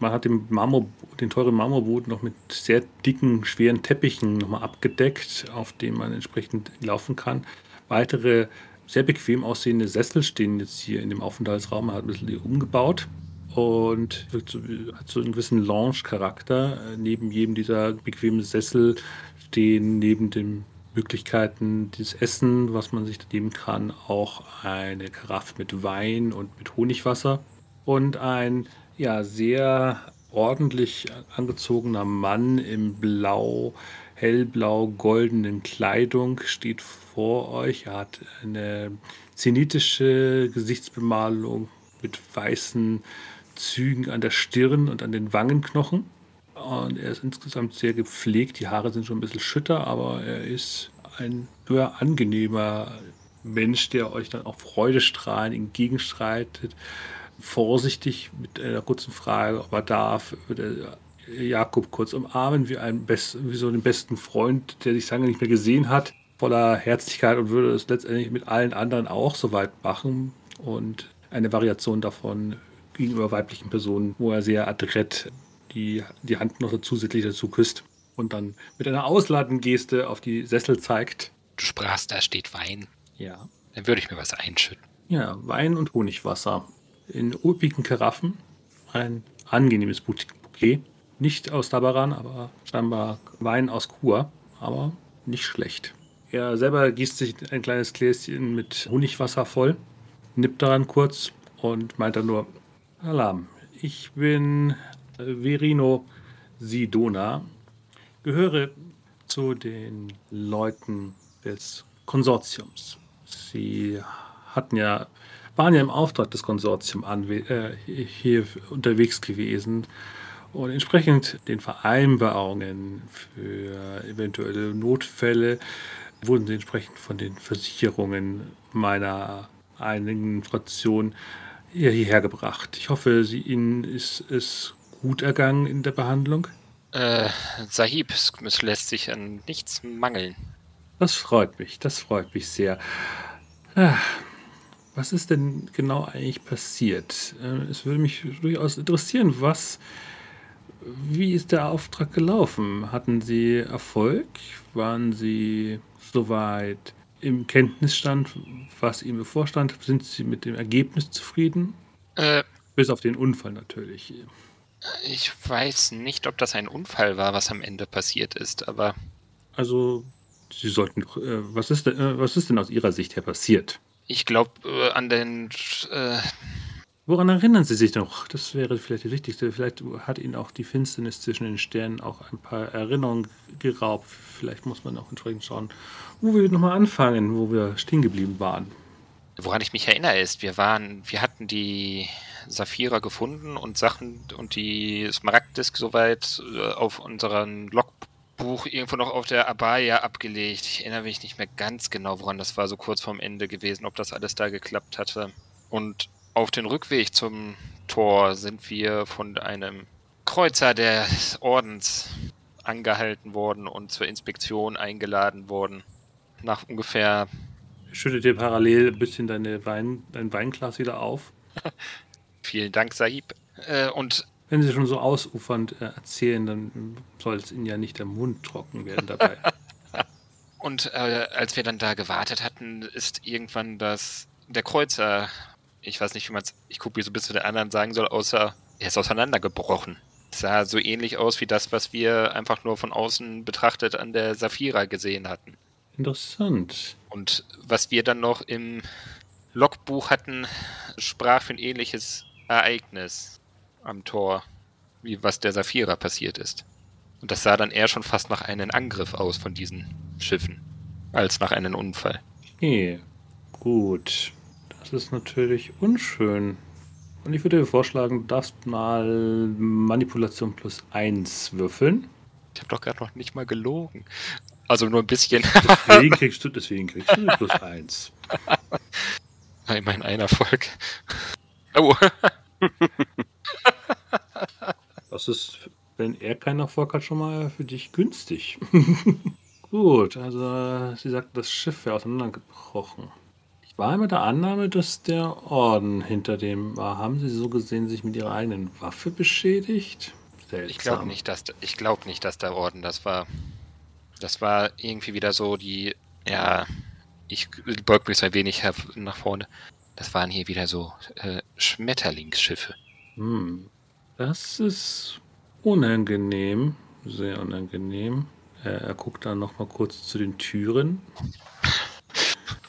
Man hat den, Marmor, den teuren Marmorboden noch mit sehr dicken, schweren Teppichen nochmal abgedeckt, auf dem man entsprechend laufen kann. Weitere sehr bequem aussehende Sessel stehen jetzt hier in dem Aufenthaltsraum. Man hat ein bisschen umgebaut und hat so einen gewissen Lounge-Charakter. Äh, Neben jedem dieser bequemen Sessel stehen neben den Möglichkeiten des Essen, was man sich nehmen kann, auch eine Karaffe mit Wein und mit Honigwasser und ein ja sehr ordentlich angezogener Mann im blau, hellblau goldenen Kleidung steht vor euch. Er hat eine zenitische Gesichtsbemalung mit weißen Zügen an der Stirn und an den Wangenknochen. Und er ist insgesamt sehr gepflegt. Die Haare sind schon ein bisschen schütter, aber er ist ein sehr angenehmer Mensch, der euch dann auch freudestrahlend entgegenstreitet. Vorsichtig mit einer kurzen Frage, ob er darf, wird er Jakob kurz umarmen, wie, einen Best, wie so einen besten Freund, der sich lange nicht mehr gesehen hat. voller Herzlichkeit und würde es letztendlich mit allen anderen auch so weit machen. Und eine Variation davon gegenüber weiblichen Personen, wo er sehr adrett die, die Hand noch zusätzlich dazu küsst und dann mit einer ausladenden Geste auf die Sessel zeigt. Du sprachst, da steht Wein. Ja. Dann würde ich mir was einschütten. Ja, Wein und Honigwasser. In üppigen Karaffen. Ein angenehmes Bouquet. Nicht aus Tabaran, aber scheinbar Wein aus Kur. Aber nicht schlecht. Er selber gießt sich ein kleines Gläschen mit Honigwasser voll, nippt daran kurz und meint dann nur: Alarm, ich bin Verino Sidona, gehöre zu den Leuten des Konsortiums. Sie hatten ja, waren ja im Auftrag des Konsortiums äh, hier unterwegs gewesen und entsprechend den Vereinbarungen für eventuelle Notfälle wurden sie entsprechend von den Versicherungen meiner einigen Fraktion hierher gebracht. Ich hoffe, sie, Ihnen ist es gut ergangen in der Behandlung. Äh, Sahib, es lässt sich an nichts mangeln. Das freut mich, das freut mich sehr. Ah, was ist denn genau eigentlich passiert? Äh, es würde mich durchaus interessieren, was, wie ist der Auftrag gelaufen? Hatten Sie Erfolg? Waren Sie soweit im Kenntnisstand, was Ihnen bevorstand? Sind Sie mit dem Ergebnis zufrieden? Äh, Bis auf den Unfall natürlich. Ich weiß nicht, ob das ein Unfall war, was am Ende passiert ist, aber. Also, Sie sollten. Äh, was, ist denn, äh, was ist denn aus Ihrer Sicht her passiert? Ich glaube äh, an den. Woran erinnern Sie sich noch? Das wäre vielleicht das Wichtigste. Vielleicht hat Ihnen auch die Finsternis zwischen den Sternen auch ein paar Erinnerungen geraubt. Vielleicht muss man auch entsprechend schauen, wo wir nochmal anfangen, wo wir stehen geblieben waren. Woran ich mich erinnere ist, wir waren, wir hatten die Saphira gefunden und Sachen und die Smaragdisk soweit äh, auf unserem Logbuch irgendwo noch auf der Abaya abgelegt. Ich erinnere mich nicht mehr ganz genau, woran das war, so kurz vorm Ende gewesen, ob das alles da geklappt hatte. Und auf den Rückweg zum Tor sind wir von einem Kreuzer des Ordens angehalten worden und zur Inspektion eingeladen worden. Nach ungefähr. Schüttet dir parallel ein bisschen deine Wein, dein Weinglas wieder auf. Vielen Dank, Sahib. Äh, und wenn Sie schon so ausufernd äh, erzählen, dann soll es Ihnen ja nicht der Mund trocken werden dabei. und äh, als wir dann da gewartet hatten, ist irgendwann das der Kreuzer ich weiß nicht, wie man es, ich gucke, wie so ein bisschen der anderen sagen soll, außer er ist auseinandergebrochen. Es sah so ähnlich aus wie das, was wir einfach nur von außen betrachtet an der Saphira gesehen hatten. Interessant. Und was wir dann noch im Logbuch hatten, sprach für ein ähnliches Ereignis am Tor, wie was der Saphira passiert ist. Und das sah dann eher schon fast nach einem Angriff aus von diesen Schiffen, als nach einem Unfall. Okay, gut. Das ist natürlich unschön. Und ich würde dir vorschlagen, du darfst mal Manipulation plus 1 würfeln. Ich habe doch gerade noch nicht mal gelogen. Also nur ein bisschen. Deswegen kriegst du, deswegen kriegst du plus 1. Immerhin ein Erfolg. Oh. das ist, wenn er keinen Erfolg hat, schon mal für dich günstig. Gut, also sie sagt, das Schiff wäre auseinandergebrochen war immer der Annahme, dass der Orden hinter dem war. Haben Sie so gesehen sich mit Ihrer eigenen Waffe beschädigt? Seltsam. Ich glaube nicht, dass ich glaube nicht, dass der Orden das war. Das war irgendwie wieder so die, ja, ich beug mich ein wenig nach vorne. Das waren hier wieder so äh, Schmetterlingsschiffe. Hm. Das ist unangenehm, sehr unangenehm. Er, er guckt dann noch mal kurz zu den Türen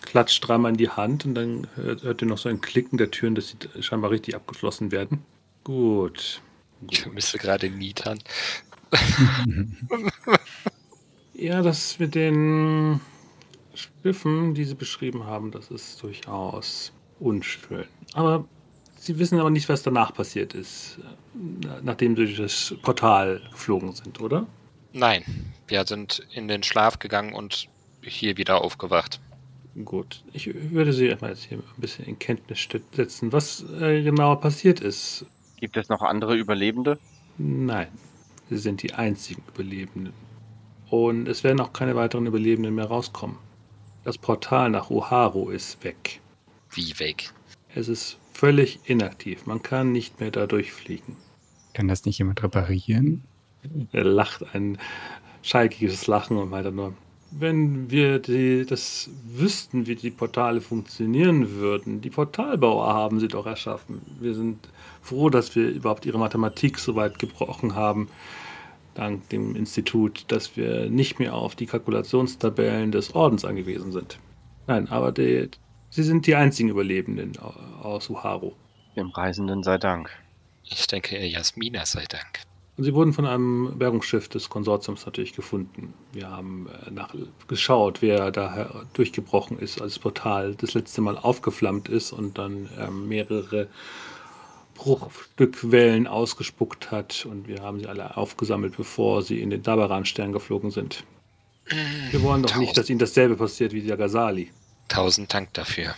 klatscht dreimal in die Hand und dann hört, ihr noch so ein Klicken der Türen, dass sie scheinbar richtig abgeschlossen werden. Gut. Ich vermisse gerade Nitan. ja, das mit den Schiffen, die sie beschrieben haben, das ist durchaus unschön. Aber sie wissen aber nicht, was danach passiert ist, nachdem sie durch das Portal geflogen sind, oder? Nein, wir sind in den Schlaf gegangen und hier wieder aufgewacht. Gut, ich würde Sie erstmal jetzt hier ein bisschen in Kenntnis setzen, was äh, genau passiert ist. Gibt es noch andere Überlebende? Nein, Sie sind die einzigen Überlebenden. Und es werden auch keine weiteren Überlebenden mehr rauskommen. Das Portal nach Uharu ist weg. Wie weg? Es ist völlig inaktiv. Man kann nicht mehr da durchfliegen. Kann das nicht jemand reparieren? Er lacht ein schalkiges Lachen und meinte nur, wenn wir die, das wüssten, wie die Portale funktionieren würden, die Portalbauer haben sie doch erschaffen. Wir sind froh, dass wir überhaupt ihre Mathematik so weit gebrochen haben, dank dem Institut, dass wir nicht mehr auf die Kalkulationstabellen des Ordens angewiesen sind. Nein, aber die, sie sind die einzigen Überlebenden aus Uharu. Dem Reisenden sei Dank. Ich denke, Jasmina sei Dank. Und sie wurden von einem Bergungsschiff des Konsortiums natürlich gefunden. Wir haben äh, nach, geschaut, wer da durchgebrochen ist, als das Portal das letzte Mal aufgeflammt ist und dann ähm, mehrere Bruchstückwellen ausgespuckt hat. Und wir haben sie alle aufgesammelt, bevor sie in den Dabaran-Stern geflogen sind. Wir wollen doch nicht, dass ihnen dasselbe passiert wie der Gazali. Tausend Dank dafür.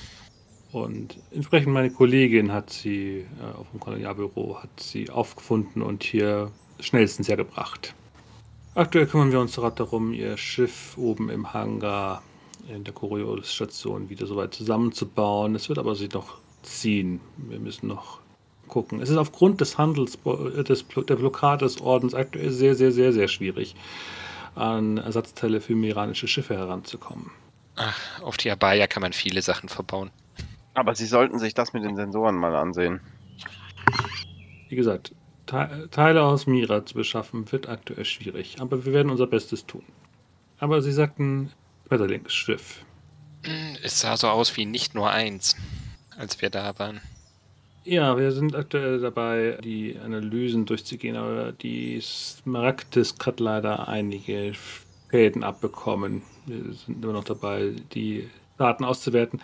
Und entsprechend meine Kollegin hat sie äh, auf dem Kolonialbüro hat sie aufgefunden und hier schnellstens hergebracht. Aktuell kümmern wir uns gerade darum, ihr Schiff oben im Hangar in der Coriolis-Station wieder so weit zusammenzubauen. Es wird aber sich noch ziehen. Wir müssen noch gucken. Es ist aufgrund des Handels, äh, des, der Blockade des Ordens aktuell sehr, sehr, sehr, sehr schwierig, an Ersatzteile für miranische Schiffe heranzukommen. Ach, auf die Abaya kann man viele Sachen verbauen. Aber Sie sollten sich das mit den Sensoren mal ansehen. Wie gesagt, Teile aus Mira zu beschaffen, wird aktuell schwierig, aber wir werden unser Bestes tun. Aber Sie sagten Schmetterlingsschiff. Schiff. Hm, es sah so aus wie nicht nur eins, als wir da waren. Ja, wir sind aktuell dabei, die Analysen durchzugehen, aber die Smaragdisk hat leider einige Schäden abbekommen. Wir sind immer noch dabei, die Daten auszuwerten.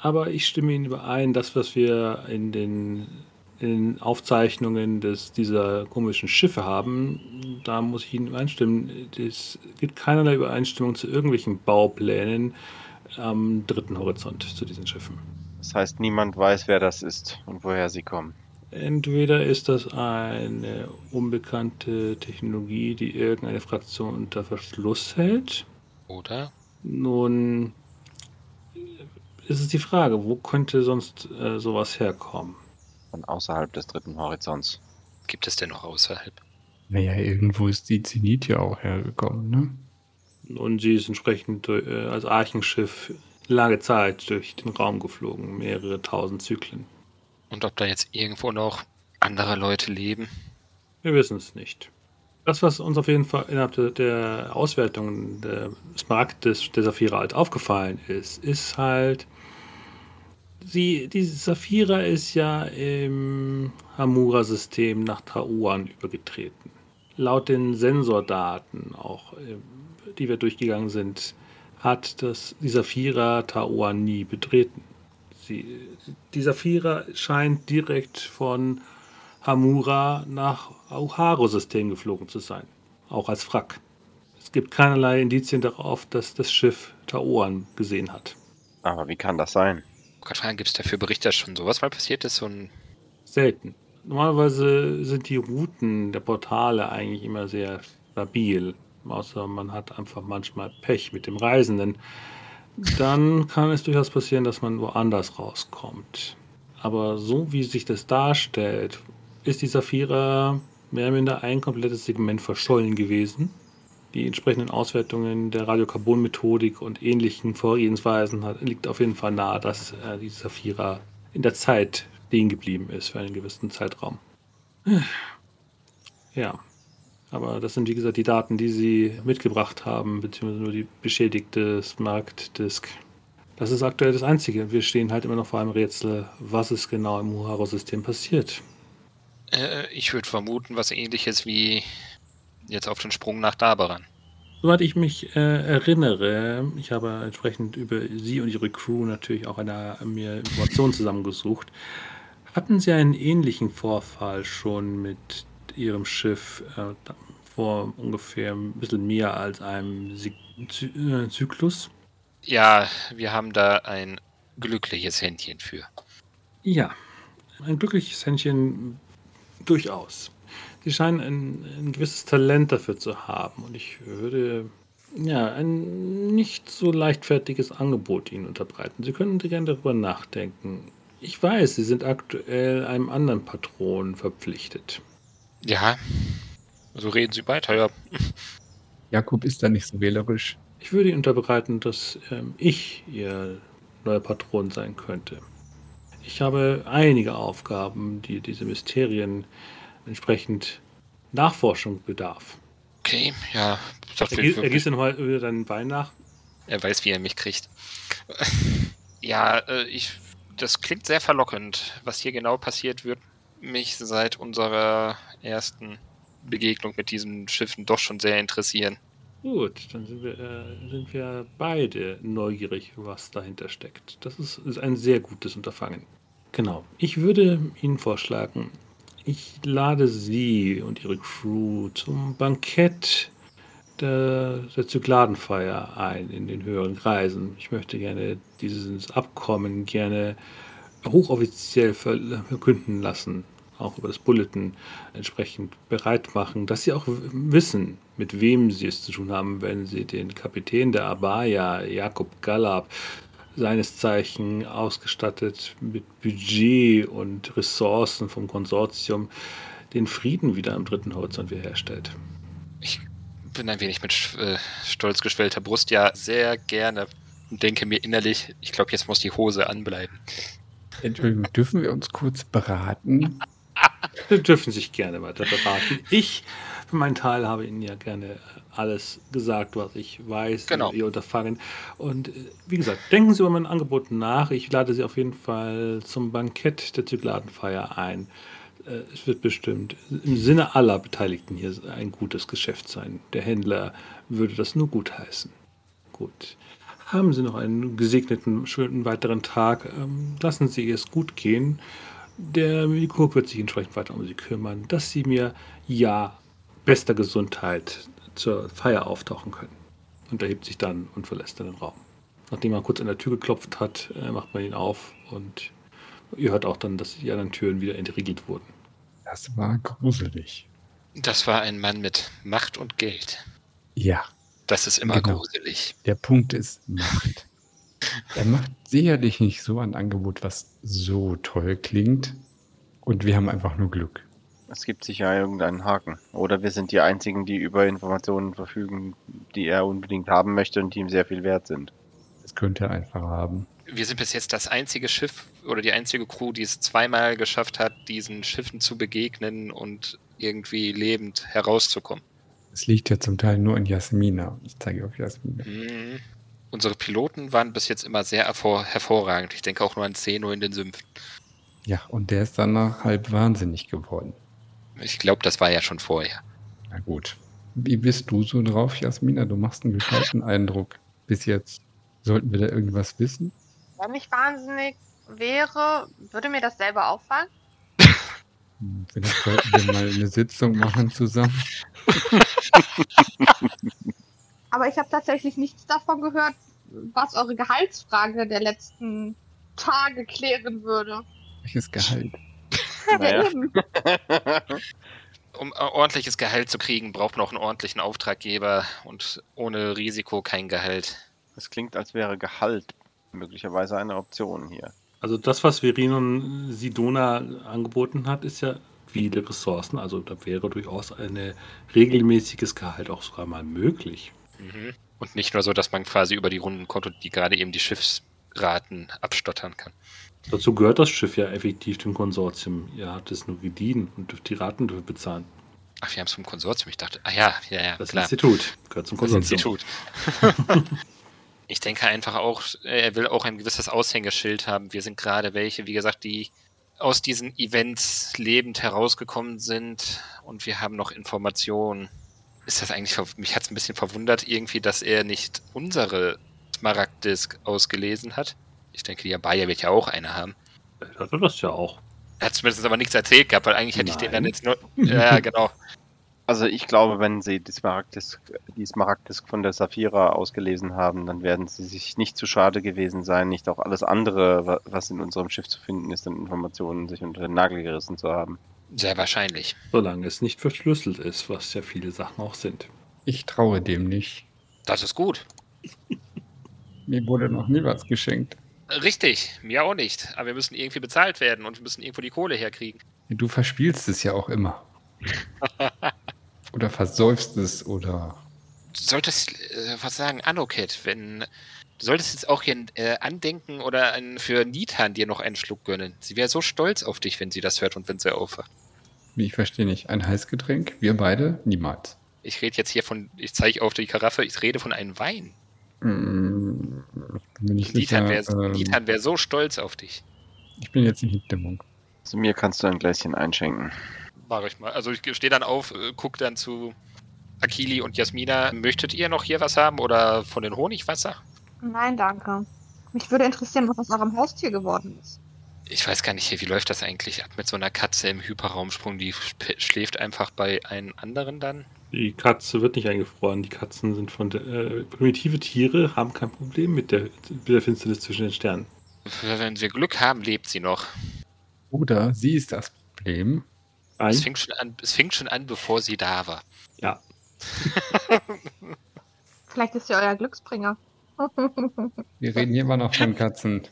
Aber ich stimme Ihnen überein, das, was wir in den in Aufzeichnungen des, dieser komischen Schiffe haben, da muss ich Ihnen übereinstimmen, es gibt keinerlei Übereinstimmung zu irgendwelchen Bauplänen am dritten Horizont zu diesen Schiffen. Das heißt, niemand weiß, wer das ist und woher sie kommen. Entweder ist das eine unbekannte Technologie, die irgendeine Fraktion unter Verschluss hält. Oder? Nun ist es die Frage, wo könnte sonst äh, sowas herkommen? Von außerhalb des dritten Horizonts. Gibt es denn noch außerhalb? Naja, irgendwo ist die Zenit ja auch hergekommen, ne? Und sie ist entsprechend äh, als Archenschiff lange Zeit durch den Raum geflogen, mehrere tausend Zyklen. Und ob da jetzt irgendwo noch andere Leute leben? Wir wissen es nicht. Das, was uns auf jeden Fall innerhalb der, der Auswertung der Smaragd des, der Saphira halt aufgefallen ist, ist halt, sie, die Saphira ist ja im Hamura-System nach Tauan übergetreten. Laut den Sensordaten, auch äh, die wir durchgegangen sind, hat das, die Saphira Tauan nie betreten. Sie, die Saphira scheint direkt von Hamura nach Auharo-System geflogen zu sein, auch als Wrack. Es gibt keinerlei Indizien darauf, dass das Schiff Taoan gesehen hat. Aber wie kann das sein? Gott fragen, gibt es dafür Berichte, schon sowas mal passiert ist? So Selten. Normalerweise sind die Routen der Portale eigentlich immer sehr stabil. Außer man hat einfach manchmal Pech mit dem Reisenden. Dann kann es durchaus passieren, dass man woanders rauskommt. Aber so wie sich das darstellt, ist die Saphira mehr oder minder ein komplettes Segment verschollen gewesen die entsprechenden Auswertungen der Radiokarbon-Methodik und ähnlichen Vorgehensweisen hat, liegt auf jeden Fall nahe, dass äh, die Saphira in der Zeit stehen geblieben ist für einen gewissen Zeitraum. Ja, aber das sind wie gesagt die Daten, die sie mitgebracht haben, beziehungsweise nur die beschädigte Smart-Disk. Das ist aktuell das Einzige. Wir stehen halt immer noch vor einem Rätsel, was ist genau im Muharo-System passiert. Äh, ich würde vermuten, was ähnliches wie jetzt auf den Sprung nach Daberan. Soweit ich mich äh, erinnere, ich habe entsprechend über Sie und Ihre Crew natürlich auch eine, mir Informationen zusammengesucht. Hatten Sie einen ähnlichen Vorfall schon mit Ihrem Schiff äh, vor ungefähr ein bisschen mehr als einem Zy äh, Zyklus? Ja, wir haben da ein glückliches Händchen für. Ja, ein glückliches Händchen durchaus. Sie scheinen ein, ein, gewisses Talent dafür zu haben. Und ich würde ja, ein nicht so leichtfertiges Angebot Ihnen unterbreiten. Sie können gerne darüber nachdenken. Ich weiß, Sie sind aktuell einem anderen Patron verpflichtet. Ja, so reden Sie weiter, ja. Jakob ist da nicht so wählerisch. Ich würde Ihnen unterbreiten, dass ähm, ich Ihr neuer Patron sein könnte. Ich habe einige Aufgaben, die diese Mysterien entsprechend Nachforschung bedarf. Okay, ja. Er, gießt- er dann mal wieder deinen Wein nach. Er weiß, wie er mich kriegt. ja, äh, ich. Das klingt sehr verlockend. Was hier genau passiert, wird mich seit unserer ersten Begegnung mit diesen Schiffen doch schon sehr interessieren. Gut, dann sind wir, äh, sind wir beide neugierig, was dahinter steckt. Das ist, ist ein sehr gutes Unterfangen. Genau. Ich würde Ihnen vorschlagen, ich lade Sie und Ihre Crew zum Bankett der, der Zykladenfeier ein in den höheren Kreisen. Ich möchte gerne dieses Abkommen gerne hochoffiziell ver- verkünden lassen, auch über das Bulletin entsprechend bereit machen, dass sie auch wissen, mit wem sie es zu tun haben, wenn sie den Kapitän der Abaya, Jakob Gallab, seines Zeichen ausgestattet mit Budget und Ressourcen vom Konsortium, den Frieden wieder am dritten Horizont wiederherstellt. Ich bin ein wenig mit äh, stolz geschwellter Brust ja sehr gerne und denke mir innerlich, ich glaube, jetzt muss die Hose anbleiben. Entschuldigung, dürfen wir uns kurz beraten? Sie dürfen sich gerne weiter beraten. Ich, für meinen Teil, habe Ihnen ja gerne alles gesagt, was ich weiß Genau. über Ihr Unterfangen. Und äh, wie gesagt, denken Sie über mein Angebot nach. Ich lade Sie auf jeden Fall zum Bankett der Zykladenfeier ein. Äh, Es wird bestimmt im Sinne aller Beteiligten hier ein gutes Geschäft sein. Der Händler würde das nur gutheißen. Gut. Haben Sie noch einen gesegneten, schönen weiteren Tag. Ähm, lassen Sie es gut gehen. Der Mikurg wird sich entsprechend weiter um Sie kümmern, dass Sie mir ja bester Gesundheit zur Feier auftauchen können. Und er hebt sich dann und verlässt dann den Raum. Nachdem er kurz an der Tür geklopft hat, äh, macht man ihn auf und ihr hört auch dann, dass die anderen Türen wieder entriegelt wurden. Das war gruselig. Das war ein Mann mit Macht und Geld. Ja, Das ist immer Genau. gruselig. der Punkt ist Macht. Er macht sicherlich nicht so ein Angebot, was so toll klingt. Und wir haben einfach nur Glück. Es gibt sicher irgendeinen Haken. Oder wir sind die Einzigen, die über Informationen verfügen, die er unbedingt haben möchte und die ihm sehr viel wert sind. Das könnte er einfach haben. Wir sind bis jetzt das einzige Schiff oder die einzige Crew, die es zweimal geschafft hat, diesen Schiffen zu begegnen und irgendwie lebend herauszukommen. Es liegt ja zum Teil nur an Jasmina. Ich zeige auf Jasmina. Mhm. Unsere Piloten waren bis jetzt immer sehr hervor hervorragend. Ich denke auch nur an Zeno in den Sümpfen. Ja, und der ist danach halb wahnsinnig geworden. Ich glaube, das war ja schon vorher. Na gut. Wie bist du so drauf, Jasmina? Du machst einen gescheiten Eindruck bis jetzt. Sollten wir da irgendwas wissen? Wenn ich wahnsinnig wäre, würde mir das selber auffallen. Hm, Vielleicht sollten wir mal eine Sitzung machen zusammen. Aber ich habe tatsächlich nichts davon gehört, was eure Gehaltsfrage der letzten Tage klären würde. Welches Gehalt? Ja, Naja. eben. Um ein ordentliches Gehalt zu kriegen, braucht man auch einen ordentlichen Auftraggeber und ohne Risiko kein Gehalt. Es klingt, als wäre Gehalt möglicherweise eine Option hier. Also das, was Virinon Sidona angeboten hat, ist ja viele Ressourcen. Also da wäre durchaus ein regelmäßiges Gehalt auch sogar mal möglich. Mhm. Und nicht nur so, dass man quasi über die Rundenkonto, die gerade eben die Schiffsraten abstottern kann. Dazu gehört das Schiff ja effektiv dem Konsortium. Ihr habt es nur geliehen und dürft die Raten dafür bezahlen. Ach, wir haben es vom Konsortium. Ich dachte, ah ja, ja, ja, Das klar. Institut gehört zum Das Konsortium. Institut. ich denke einfach auch, er will auch ein gewisses Aushängeschild haben. Wir sind gerade welche, wie gesagt, die aus diesen Events lebend herausgekommen sind und wir haben noch Informationen. Ist das eigentlich, mich hat es ein bisschen verwundert irgendwie, dass er nicht unsere Smaragd-Disk ausgelesen hat. Ich denke, die Abaya wird ja auch eine haben. Er hatte das ja auch. Er hat zumindest aber nichts erzählt gehabt, weil eigentlich hätte ich den dann Nein. jetzt nur. Ja, genau. Also ich glaube, wenn sie die Smaragdisk, die Smaragdisk von der Saphira ausgelesen haben, dann werden sie sich nicht zu schade gewesen sein, nicht auch alles andere, wa- was in unserem Schiff zu finden ist, an Informationen sich unter den Nagel gerissen zu haben. Sehr wahrscheinlich. Solange es nicht verschlüsselt ist, was ja viele Sachen auch sind. Ich traue dem nicht. Das ist gut. Mir wurde noch nie was geschenkt. Richtig, mir auch nicht. Aber wir müssen irgendwie bezahlt werden und wir müssen irgendwo die Kohle herkriegen. Du verspielst es ja auch immer. oder versäufst es oder. Du solltest äh, was sagen, Anoket, wenn. Du solltest jetzt auch hier äh, andenken oder ein, für Nitan dir noch einen Schluck gönnen. Sie wäre so stolz auf dich, wenn sie das hört und wenn sie aufwacht. Wie ich verstehe nicht. Ein Heißgetränk? Wir beide? Niemals. Ich rede jetzt hier von, ich zeige auf die Karaffe, ich rede von einem Wein. Mm, bin ich sicher, wäre ähm, wär so stolz auf dich. Ich bin jetzt nicht in Stimmung. Zu mir kannst du ein Gläschen einschenken. Mach ich mal. Also ich stehe dann auf, äh, guck dann zu Akili und Jasmina. Möchtet ihr noch hier was haben oder von den Honigwasser? Nein, danke. Mich würde interessieren, was aus eurem Haustier geworden ist. Ich weiß gar nicht, wie läuft das eigentlich ab mit so einer Katze im Hyperraumsprung? Die schläft einfach bei einem anderen dann? Die Katze wird nicht eingefroren. Die Katzen sind von der, äh, primitive Tiere, haben kein Problem mit der, mit der Finsternis zwischen den Sternen. Wenn wir Glück haben, lebt sie noch. Oder sie ist das Problem. Ein, Es fing, schon an, es fing schon an, bevor sie da war. ja. Vielleicht ist sie euer Glücksbringer. Wir reden hier immer noch von Katzen.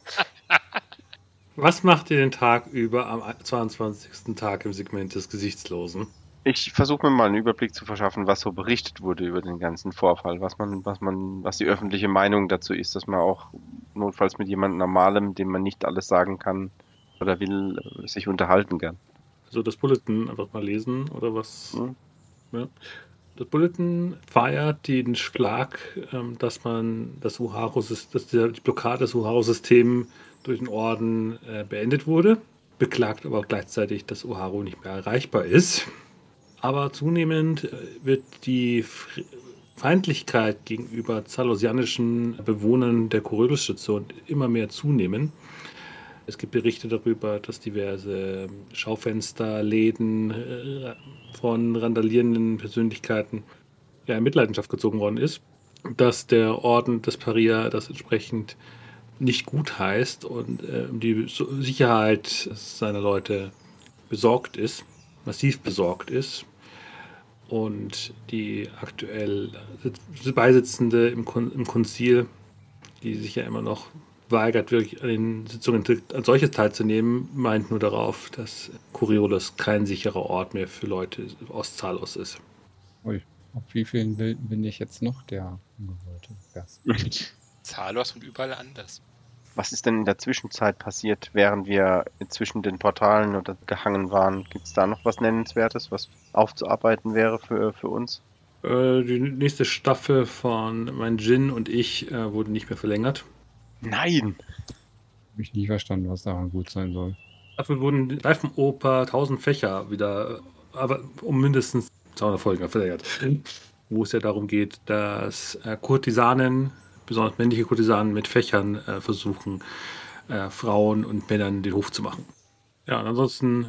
Was macht ihr den Tag über am 22. Tag im Segment des Gesichtslosen? Ich versuche mir mal einen Überblick zu verschaffen, was so berichtet wurde über den ganzen Vorfall, was man, was man, was die öffentliche Meinung dazu ist, dass man auch notfalls mit jemandem Normalem, dem man nicht alles sagen kann oder will, sich unterhalten kann. Also das Bulletin einfach mal lesen oder was? Hm. Ja. Das Bulletin feiert den Schlag, ähm, dass man das Uharu, dass die Blockade des Uharu-Systems durch den Orden äh, beendet wurde, beklagt aber auch gleichzeitig, dass Uharu nicht mehr erreichbar ist. Aber zunehmend äh, wird die Feindlichkeit gegenüber zalosianischen Bewohnern der Coriolis-Station immer mehr zunehmen. Es gibt Berichte darüber, dass diverse Schaufensterläden äh, von randalierenden Persönlichkeiten ja, in Mitleidenschaft gezogen worden ist. Dass der Orden des Paria das entsprechend nicht gut heißt und äh, die Sicherheit seiner Leute besorgt ist, massiv besorgt ist. Und die aktuell sitz- Beisitzende im, Kon im Konzil, die sich ja immer noch weigert, wirklich an den Sitzungen als solches teilzunehmen, meint nur darauf, dass Coriolis kein sicherer Ort mehr für Leute aus Zalos ist. Ui, auf wie vielen Bilden bin ich jetzt noch der ungewollte Gast? Zalos und überall anders. Was ist denn in der Zwischenzeit passiert, während wir zwischen den Portalen oder gehangen waren? Gibt es da noch was Nennenswertes, was aufzuarbeiten wäre für, für uns? Äh, die nächste Staffel von Mein Jin und ich äh, wurde nicht mehr verlängert. Nein! Habe ich nie verstanden, was daran gut sein soll. Dafür wurden die Reifenoper 1000 Fächer wieder, äh, aber um mindestens 200 Folgen verlängert. Wo es ja darum geht, dass äh, Kurtisanen, besonders männliche Kurtisanen mit Fächern äh, versuchen, äh, Frauen und Männern den Hof zu machen. Ja, und ansonsten,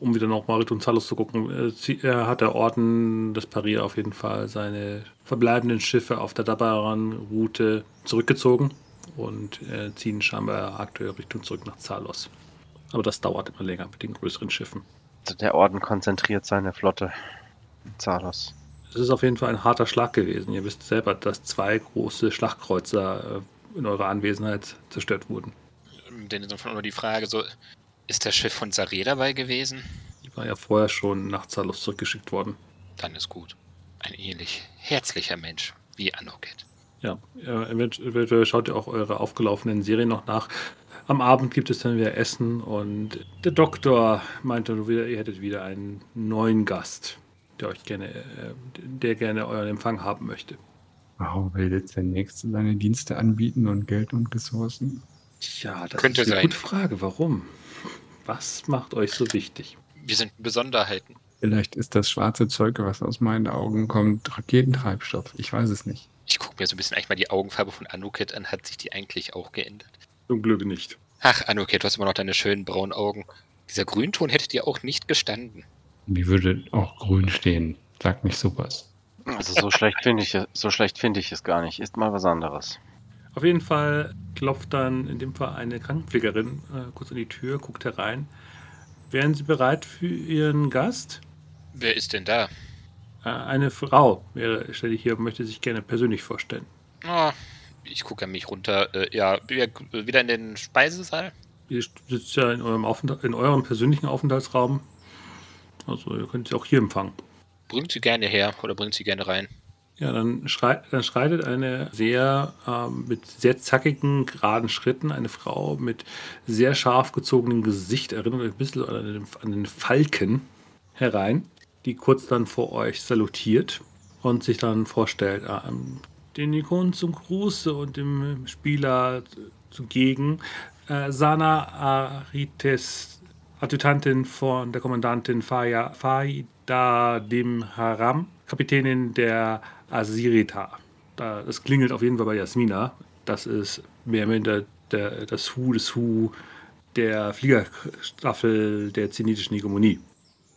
um wieder noch mal Richtung Zalos zu gucken, äh, äh, hat der Orden des Parir auf jeden Fall seine verbleibenden Schiffe auf der Dabaran-Route zurückgezogen und äh, ziehen scheinbar aktuell Richtung zurück nach Zalos. Aber das dauert immer länger mit den größeren Schiffen. Also der Orden konzentriert seine Flotte. Zalos. Es ist auf jeden Fall ein harter Schlag gewesen. Ihr wisst selber, dass zwei große Schlachtkreuzer äh, in eurer Anwesenheit zerstört wurden. Denn insofern nur die Frage, so, ist das Schiff von Saré dabei gewesen? Die war ja vorher schon nach Zalos zurückgeschickt worden. Dann ist gut. Ein ähnlich herzlicher Mensch wie Anoket. Ja, event- eventuell schaut ihr auch eure aufgelaufenen Serien noch nach. Am Abend gibt es dann wieder Essen und der Doktor meinte ihr hättet wieder einen neuen Gast, der euch gerne, äh, der gerne euren Empfang haben möchte. Warum will jetzt der Nächste seine Dienste anbieten und Geld und Ressourcen? Tja, das Könnte ist eine sein. gute Frage. Warum? Was macht euch so wichtig? Wir sind Besonderheiten. Vielleicht ist das schwarze Zeug, was aus meinen Augen kommt, Raketentreibstoff. Ich weiß es nicht. Ich gucke mir so ein bisschen eigentlich mal die Augenfarbe von Anoket an. Hat sich die eigentlich auch geändert? Zum Glück nicht. Ach, Anoket, du hast immer noch deine schönen braunen Augen. Dieser Grünton hätte dir auch nicht gestanden. Mir würde auch grün stehen. Sag nicht sowas. Also so schlecht finde ich, es- so schlecht finde ich es gar nicht. Ist mal was anderes. Auf jeden Fall klopft dann in dem Fall eine Krankenpflegerin äh, kurz an die Tür, guckt herein. Wären Sie bereit für Ihren Gast? Wer ist denn da? Äh, eine Frau wäre, stelle ich hier, möchte sich gerne persönlich vorstellen. Oh, ich gucke an mich runter. Äh, ja, wieder in den Speisesaal. Ihr sitzt ja in eurem, Aufenthalt, in eurem persönlichen Aufenthaltsraum. Also ihr könnt sie auch hier empfangen. Bringt sie gerne her oder bringt sie gerne rein. Ja, dann, schreit, dann schreitet eine sehr, ähm, mit sehr zackigen, geraden Schritten eine Frau mit sehr scharf gezogenem Gesicht, erinnert ein bisschen an den, an den Falken, herein, die kurz dann vor euch salutiert und sich dann vorstellt, ähm, den Ikonen zum Gruße und dem Spieler zugegen. Äh, Sana Arites, Adjutantin von der Kommandantin Faya, Faida dem Haram, Kapitänin der Asirita. Das klingelt auf jeden Fall bei Jasmina. Das ist mehr oder weniger der, das Hu des Hu der Fliegerstaffel der zenitischen Hegemonie.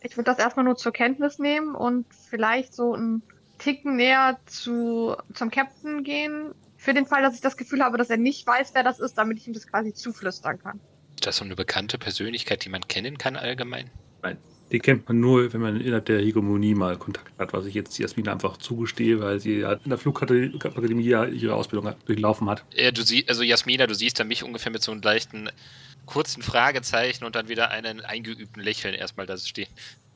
Ich würde das erstmal nur zur Kenntnis nehmen und vielleicht so einen Ticken näher zu, zum Captain gehen. Für den Fall, dass ich das Gefühl habe, dass er nicht weiß, wer das ist, damit ich ihm das quasi zuflüstern kann. Ist das so eine bekannte Persönlichkeit, die man kennen kann allgemein? Nein. Die kennt man nur, wenn man innerhalb der Hegemonie mal Kontakt hat, was ich jetzt Jasmin einfach zugestehe, weil sie halt in der Flugakademie ihre Ausbildung durchlaufen hat. Ja, du siehst, also Jasmina, du siehst da mich ungefähr mit so einem leichten kurzen Fragezeichen und dann wieder einen eingeübten Lächeln erstmal da stehen.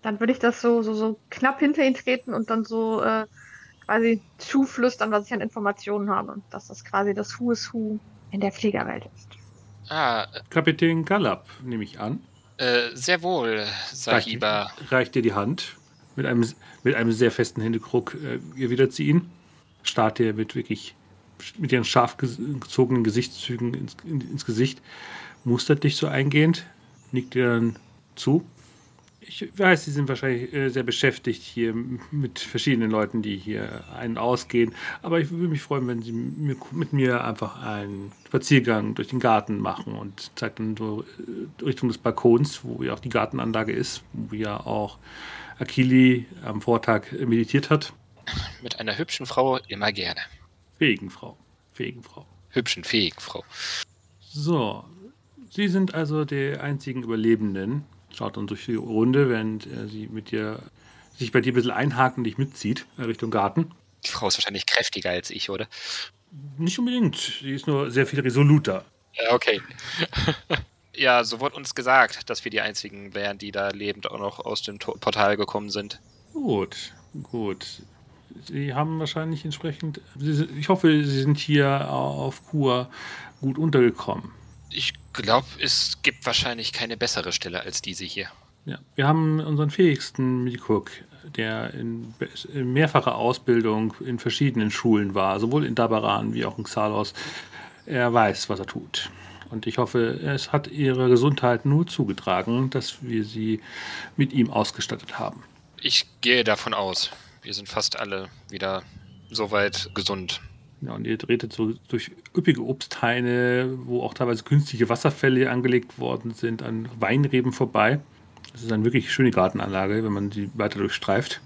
Dann würde ich das so, so, so knapp hinter ihn treten und dann so äh, quasi zuflüstern, was ich an Informationen habe. Und dass das quasi das Who is Who in der Fliegerwelt ist. Ah. Kapitän Galab, nehme ich an. Äh, sehr wohl, Sahiba. Reicht, reicht dir die Hand. Mit einem, mit einem sehr festen Händedruck äh, erwidert sie ihn. Starrt ihr mit wirklich mit ihren scharf gezogenen Gesichtszügen ins, in, ins Gesicht, mustert dich so eingehend, nickt dir dann zu ich weiß, Sie sind wahrscheinlich äh, sehr beschäftigt hier mit verschiedenen Leuten, die hier ein- und ausgehen. Aber ich würde mich freuen, wenn Sie mit mir einfach einen Spaziergang durch den Garten machen und zeigt dann so äh, Richtung des Balkons, wo ja auch die Gartenanlage ist, wo ja auch Akili am Vortag meditiert hat. Mit einer hübschen Frau immer gerne. Fähigen Frau. Fähigen Frau. Hübschen, fähigen Frau. So. Sie sind also die einzigen Überlebenden schaut dann durch die Runde, während er sie mit dir sich bei dir ein bisschen einhakt und dich mitzieht äh, Richtung Garten. Die Frau ist wahrscheinlich kräftiger als ich, oder? Nicht unbedingt. Sie ist nur sehr viel resoluter. Ja, okay. ja, so wurde uns gesagt, dass wir die einzigen wären, die da lebend auch noch aus dem Portal gekommen sind. Gut, gut. Sie haben wahrscheinlich entsprechend. Ich hoffe, Sie sind hier auf Kur gut untergekommen. Ich glaube, es gibt wahrscheinlich keine bessere Stelle als diese hier. Ja, wir haben unseren fähigsten Mikuk, der in, in, mehrfacher Ausbildung in verschiedenen Schulen war, sowohl in Dabaran wie auch in Xalos. Er weiß, was er tut. Und ich hoffe, es hat ihrer Gesundheit nur zugetragen, dass wir sie mit ihm ausgestattet haben. Ich gehe davon aus. Wir sind fast alle wieder soweit gesund. Ja, und ihr tretet so durch üppige Obsthaine, wo auch teilweise künstliche Wasserfälle angelegt worden sind, an Weinreben vorbei. Das ist eine wirklich schöne Gartenanlage, wenn man sie weiter durchstreift.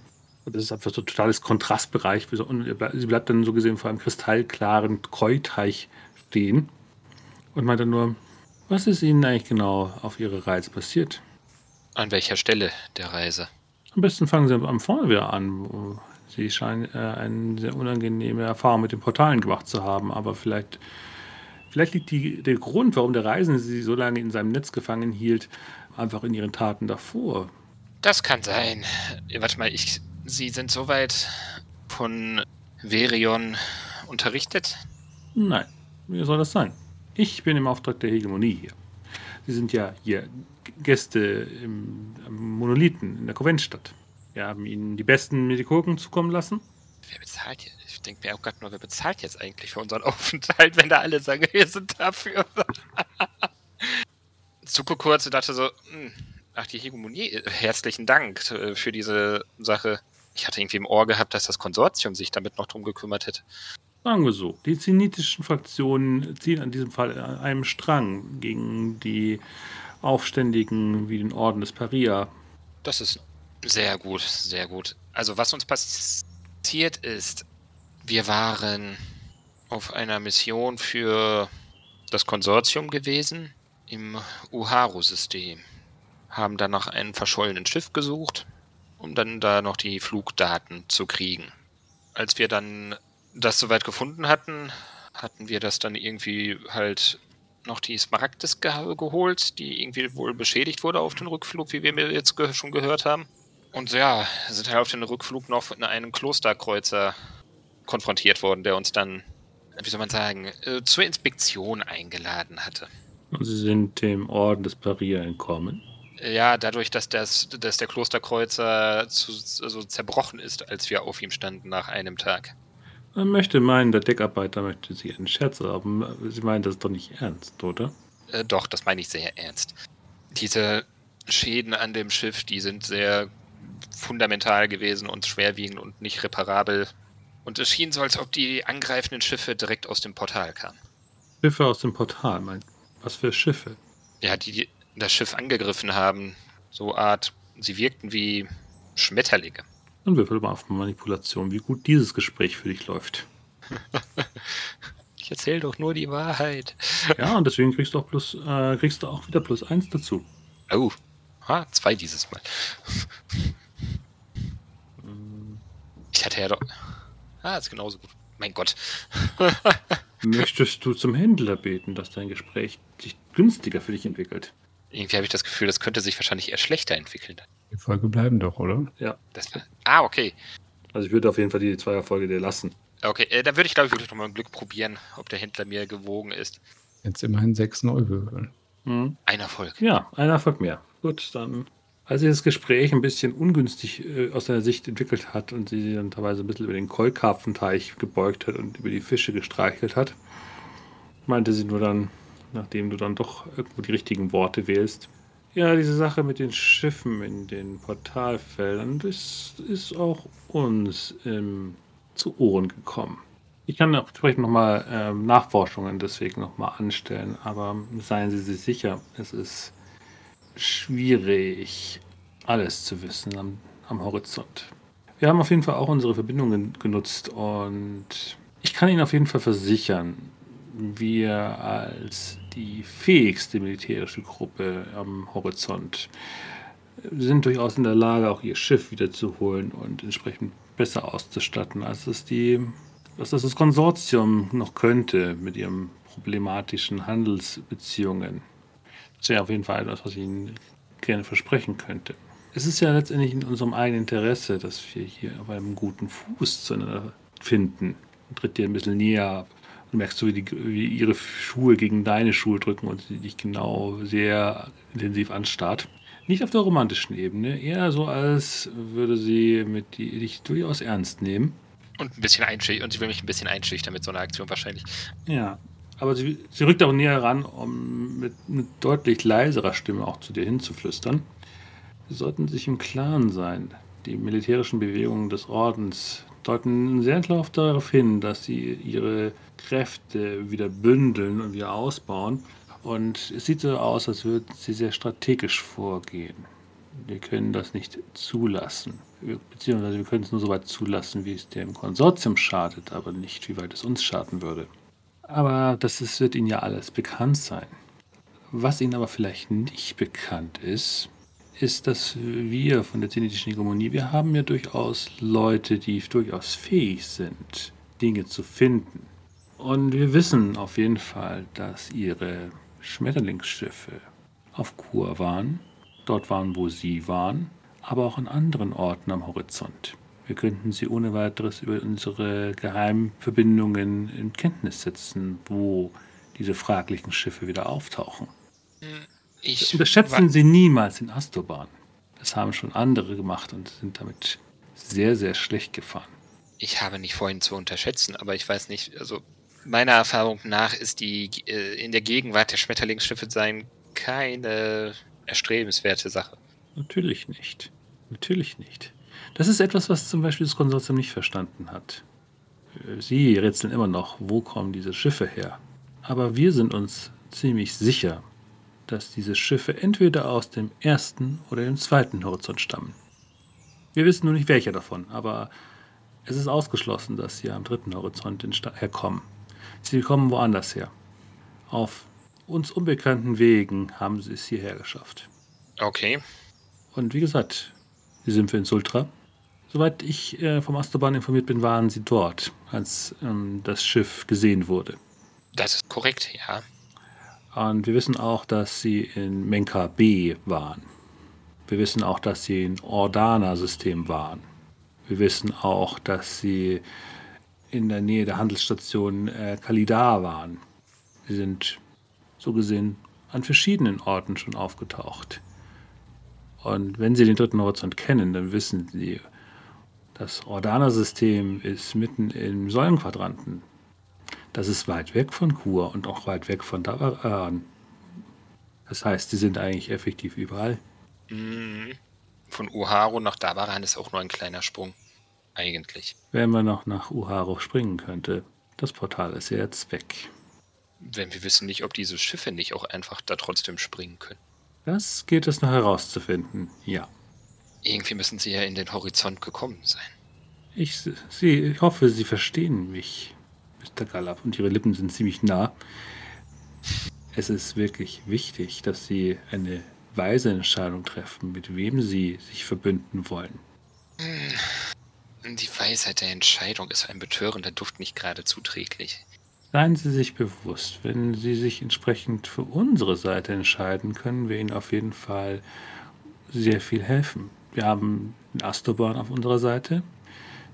Und das ist einfach so ein totales Kontrastbereich. Und sie bleibt dann so gesehen vor einem kristallklaren Kräuteich stehen und meint dann nur, was ist Ihnen eigentlich genau auf Ihrer Reise passiert? An welcher Stelle der Reise? Am besten fangen Sie am vorne wieder an, Sie scheinen äh, eine sehr unangenehme Erfahrung mit den Portalen gemacht zu haben, aber vielleicht, vielleicht liegt die, der Grund, warum der Reisende sie so lange in seinem Netz gefangen hielt, einfach in ihren Taten davor. Das kann sein. Warte mal, ich, Sie sind soweit von Verion unterrichtet? Nein, wie soll das sein? Ich bin im Auftrag der Hegemonie hier. Sie sind ja hier Gäste im, im Monolithen in der Konventstadt. Wir haben ihnen die besten Medikoken zukommen lassen. Wer bezahlt jetzt? Ich denke mir auch gerade nur, wer bezahlt jetzt eigentlich für unseren Aufenthalt, wenn da alle sagen, wir sind dafür. Zuko kurz und dachte so, hm, ach, die Hegemonie, herzlichen Dank äh, für diese Sache. Ich hatte irgendwie im Ohr gehabt, dass das Konsortium sich damit noch drum gekümmert hätte. Sagen wir so, die zenitischen Fraktionen ziehen an diesem Fall an einem Strang gegen die Aufständigen wie den Orden des Paria. Das ist sehr gut, sehr gut. Also was uns passiert ist, wir waren auf einer Mission für das Konsortium gewesen im Uharu-System. Haben dann nach einem verschollenen Schiff gesucht, um dann da noch die Flugdaten zu kriegen. Als wir dann das soweit gefunden hatten, hatten wir das dann irgendwie halt noch die Smaragdes ge geholt, die irgendwie wohl beschädigt wurde auf den Rückflug, wie wir mir jetzt schon gehört haben. Und ja, sind halt auf den Rückflug noch von einem Klosterkreuzer konfrontiert worden, der uns dann, wie soll man sagen, äh, zur Inspektion eingeladen hatte. Und Sie sind dem Orden des Paria entkommen? Ja, dadurch, dass, das, dass der Klosterkreuzer zu, also zerbrochen ist, als wir auf ihm standen nach einem Tag. Man möchte meinen, der Deckarbeiter möchte Sie einen Scherz haben. Sie meinen das doch nicht ernst, oder? Äh, doch, das meine ich sehr ernst. Diese Schäden an dem Schiff, die sind sehr fundamental gewesen und schwerwiegend und nicht reparabel. Und es schien so, als ob die angreifenden Schiffe direkt aus dem Portal kamen. Schiffe aus dem Portal, mein. Was für Schiffe? Ja, die das Schiff angegriffen haben. So Art, sie wirkten wie Schmetterlinge. Dann würfel mal auf Manipulation, wie gut dieses Gespräch für dich läuft. ich erzähle doch nur die Wahrheit. Ja, und deswegen kriegst du auch plus, äh, kriegst du auch wieder plus eins dazu. Oh, ah, zwei dieses Mal. Ich hatte ja doch. Ah, ist genauso gut. Mein Gott. Möchtest du zum Händler beten, dass dein Gespräch sich günstiger für dich entwickelt? Irgendwie habe ich das Gefühl, das könnte sich wahrscheinlich eher schlechter entwickeln. Die Folge bleiben doch, oder? Ja. Das ah, okay. Also ich würde auf jeden Fall die Zweierfolge dir lassen. Okay, äh, dann würde ich glaube ich wirklich nochmal ein Glück probieren, ob der Händler mir gewogen ist. Jetzt immerhin sechs Neubürger. Mhm. Ein Erfolg. Ja, ein Erfolg mehr. Gut, dann. Als sich das Gespräch ein bisschen ungünstig äh, aus seiner Sicht entwickelt hat und sie dann teilweise ein bisschen über den Keukarpfenteich gebeugt hat und über die Fische gestreichelt hat, meinte sie nur dann, nachdem du dann doch irgendwo die richtigen Worte wählst, ja, diese Sache mit den Schiffen in den Portalfeldern, das ist auch uns ähm, zu Ohren gekommen. Ich kann entsprechend nochmal ähm, Nachforschungen deswegen nochmal anstellen, aber seien Sie sich sicher, es ist schwierig, alles zu wissen am, am Horizont. Wir haben auf jeden Fall auch unsere Verbindungen genutzt und ich kann Ihnen auf jeden Fall versichern, wir als die fähigste militärische Gruppe am Horizont sind durchaus in der Lage, auch ihr Schiff wiederzuholen und entsprechend besser auszustatten, als es die, als das, das Konsortium noch könnte mit ihren problematischen Handelsbeziehungen. Das wäre auf jeden Fall etwas, was ich Ihnen gerne versprechen könnte. Es ist ja letztendlich in unserem eigenen Interesse, dass wir hier auf einem guten Fuß zueinander finden. Und tritt dir ein bisschen näher. Du merkst so, wie, die, wie ihre Schuhe gegen deine Schuhe drücken und sie dich genau sehr intensiv anstarrt. Nicht auf der romantischen Ebene, eher so, als würde sie mit die, dich durchaus ernst nehmen. Und ein bisschen einschüchtern. Und sie will mich ein bisschen einschüchtern mit so einer Aktion wahrscheinlich. Ja. Aber sie, sie rückt auch näher ran, um mit, mit deutlich leiserer Stimme auch zu dir hinzuflüstern. Sie sollten sich im Klaren sein. Die militärischen Bewegungen des Ordens deuten sehr klar darauf hin, dass sie ihre Kräfte wieder bündeln und wieder ausbauen. Und es sieht so aus, als würden sie sehr strategisch vorgehen. Wir können das nicht zulassen. Beziehungsweise wir können es nur so weit zulassen, wie es dem Konsortium schadet, aber nicht, wie weit es uns schaden würde. Aber das ist, wird Ihnen ja alles bekannt sein. Was Ihnen aber vielleicht nicht bekannt ist, ist, dass wir von der zenitischen Hegemonie, wir haben ja durchaus Leute, die durchaus fähig sind, Dinge zu finden. Und wir wissen auf jeden Fall, dass ihre Schmetterlingsschiffe auf Kur waren, dort waren, wo sie waren, aber auch an anderen Orten am Horizont. Wir könnten sie ohne weiteres über unsere Geheimverbindungen in Kenntnis setzen, wo diese fraglichen Schiffe wieder auftauchen. Ich Unterschätzen Sie niemals den Astoban. Das haben schon andere gemacht und sind damit sehr, sehr schlecht gefahren. Ich habe nicht vorhin zu unterschätzen, aber ich weiß nicht, also meiner Erfahrung nach ist die äh, in der Gegenwart der Schmetterlingsschiffe sein keine erstrebenswerte Sache. Natürlich nicht. Natürlich nicht. Das ist etwas, was zum Beispiel das Konsortium nicht verstanden hat. Sie rätseln immer noch, wo kommen diese Schiffe her. Aber wir sind uns ziemlich sicher, dass diese Schiffe entweder aus dem ersten oder dem zweiten Horizont stammen. Wir wissen nur nicht welcher davon, aber es ist ausgeschlossen, dass sie am dritten Horizont herkommen. Sie kommen woanders her. Auf uns unbekannten Wegen haben sie es hierher geschafft. Okay. Und wie gesagt, Sie sind für Insultra. Soweit ich äh, vom Astoban informiert bin, waren Sie dort, als ähm, das Schiff gesehen wurde. Das ist korrekt, ja. Und wir wissen auch, dass Sie in Menka B waren. Wir wissen auch, dass Sie in Ordana-System waren. Wir wissen auch, dass Sie in der Nähe der Handelsstation äh, Kalidar waren. Sie sind so gesehen an verschiedenen Orten schon aufgetaucht. Und wenn Sie den dritten Horizont kennen, dann wissen Sie, das Ordana-System ist mitten im Säulenquadranten. Das ist weit weg von Kur und auch weit weg von Davaran. Das heißt, sie sind eigentlich effektiv überall. Mhm. Von Uharu nach Dabaran ist auch nur ein kleiner Sprung. Eigentlich. Wenn man noch nach Uharu springen könnte. Das Portal ist ja jetzt weg. Wenn wir wissen nicht, ob diese Schiffe nicht auch einfach da trotzdem springen können. Das geht es noch herauszufinden, ja. Irgendwie müssen sie ja in den Horizont gekommen sein. Ich, sie, ich hoffe, Sie verstehen mich, Mr. Gallop, und Ihre Lippen sind ziemlich nah. Es ist wirklich wichtig, dass Sie eine weise Entscheidung treffen, mit wem Sie sich verbünden wollen. Die Weisheit der Entscheidung ist ein betörender Duft nicht gerade zuträglich. Seien Sie sich bewusst, wenn Sie sich entsprechend für unsere Seite entscheiden, können wir Ihnen auf jeden Fall sehr viel helfen. Wir haben den Astoban auf unserer Seite.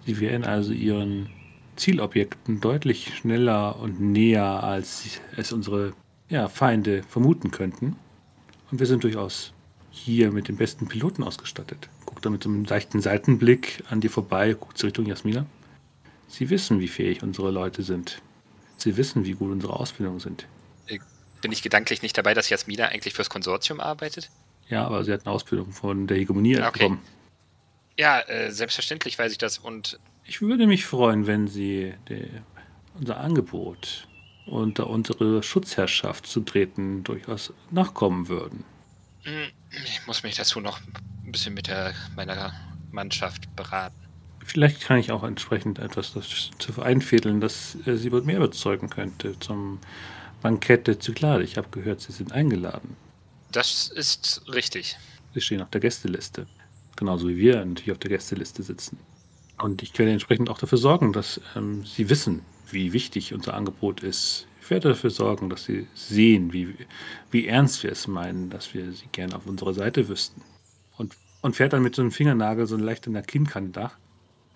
Sie werden also Ihren Zielobjekten deutlich schneller und näher, als es unsere ja, Feinde vermuten könnten. Und wir sind durchaus hier mit den besten Piloten ausgestattet. Guckt da mit so einem leichten Seitenblick an dir vorbei, guckt sie Richtung Jasmina. Sie wissen, wie fähig unsere Leute sind. Sie wissen, wie gut unsere Ausbildungen sind. Bin ich gedanklich nicht dabei, dass Jasmina eigentlich fürs Konsortium arbeitet? Ja, aber sie hat eine Ausbildung von der Hegemonie Okay. bekommen. Ja, äh, selbstverständlich weiß ich das. Und Ich würde mich freuen, wenn Sie die, unser Angebot unter unsere Schutzherrschaft zu treten durchaus nachkommen würden. mh, ich muss mich dazu noch ein bisschen mit der, meiner Mannschaft beraten. Vielleicht kann ich auch entsprechend etwas dazu einfädeln, das äh, Sie mehr überzeugen könnte zum Bankett der Zyklade. Ich habe gehört, Sie sind eingeladen. Das ist richtig. Sie stehen auf der Gästeliste. Genauso wie wir natürlich auf der Gästeliste sitzen. Und ich werde entsprechend auch dafür sorgen, dass ähm, Sie wissen, wie wichtig unser Angebot ist. Ich werde dafür sorgen, dass Sie sehen, wie, wie ernst wir es meinen, dass wir Sie gerne auf unserer Seite wüssten. Und, und fährt dann mit so einem Fingernagel so leicht an der Kinnkante nach.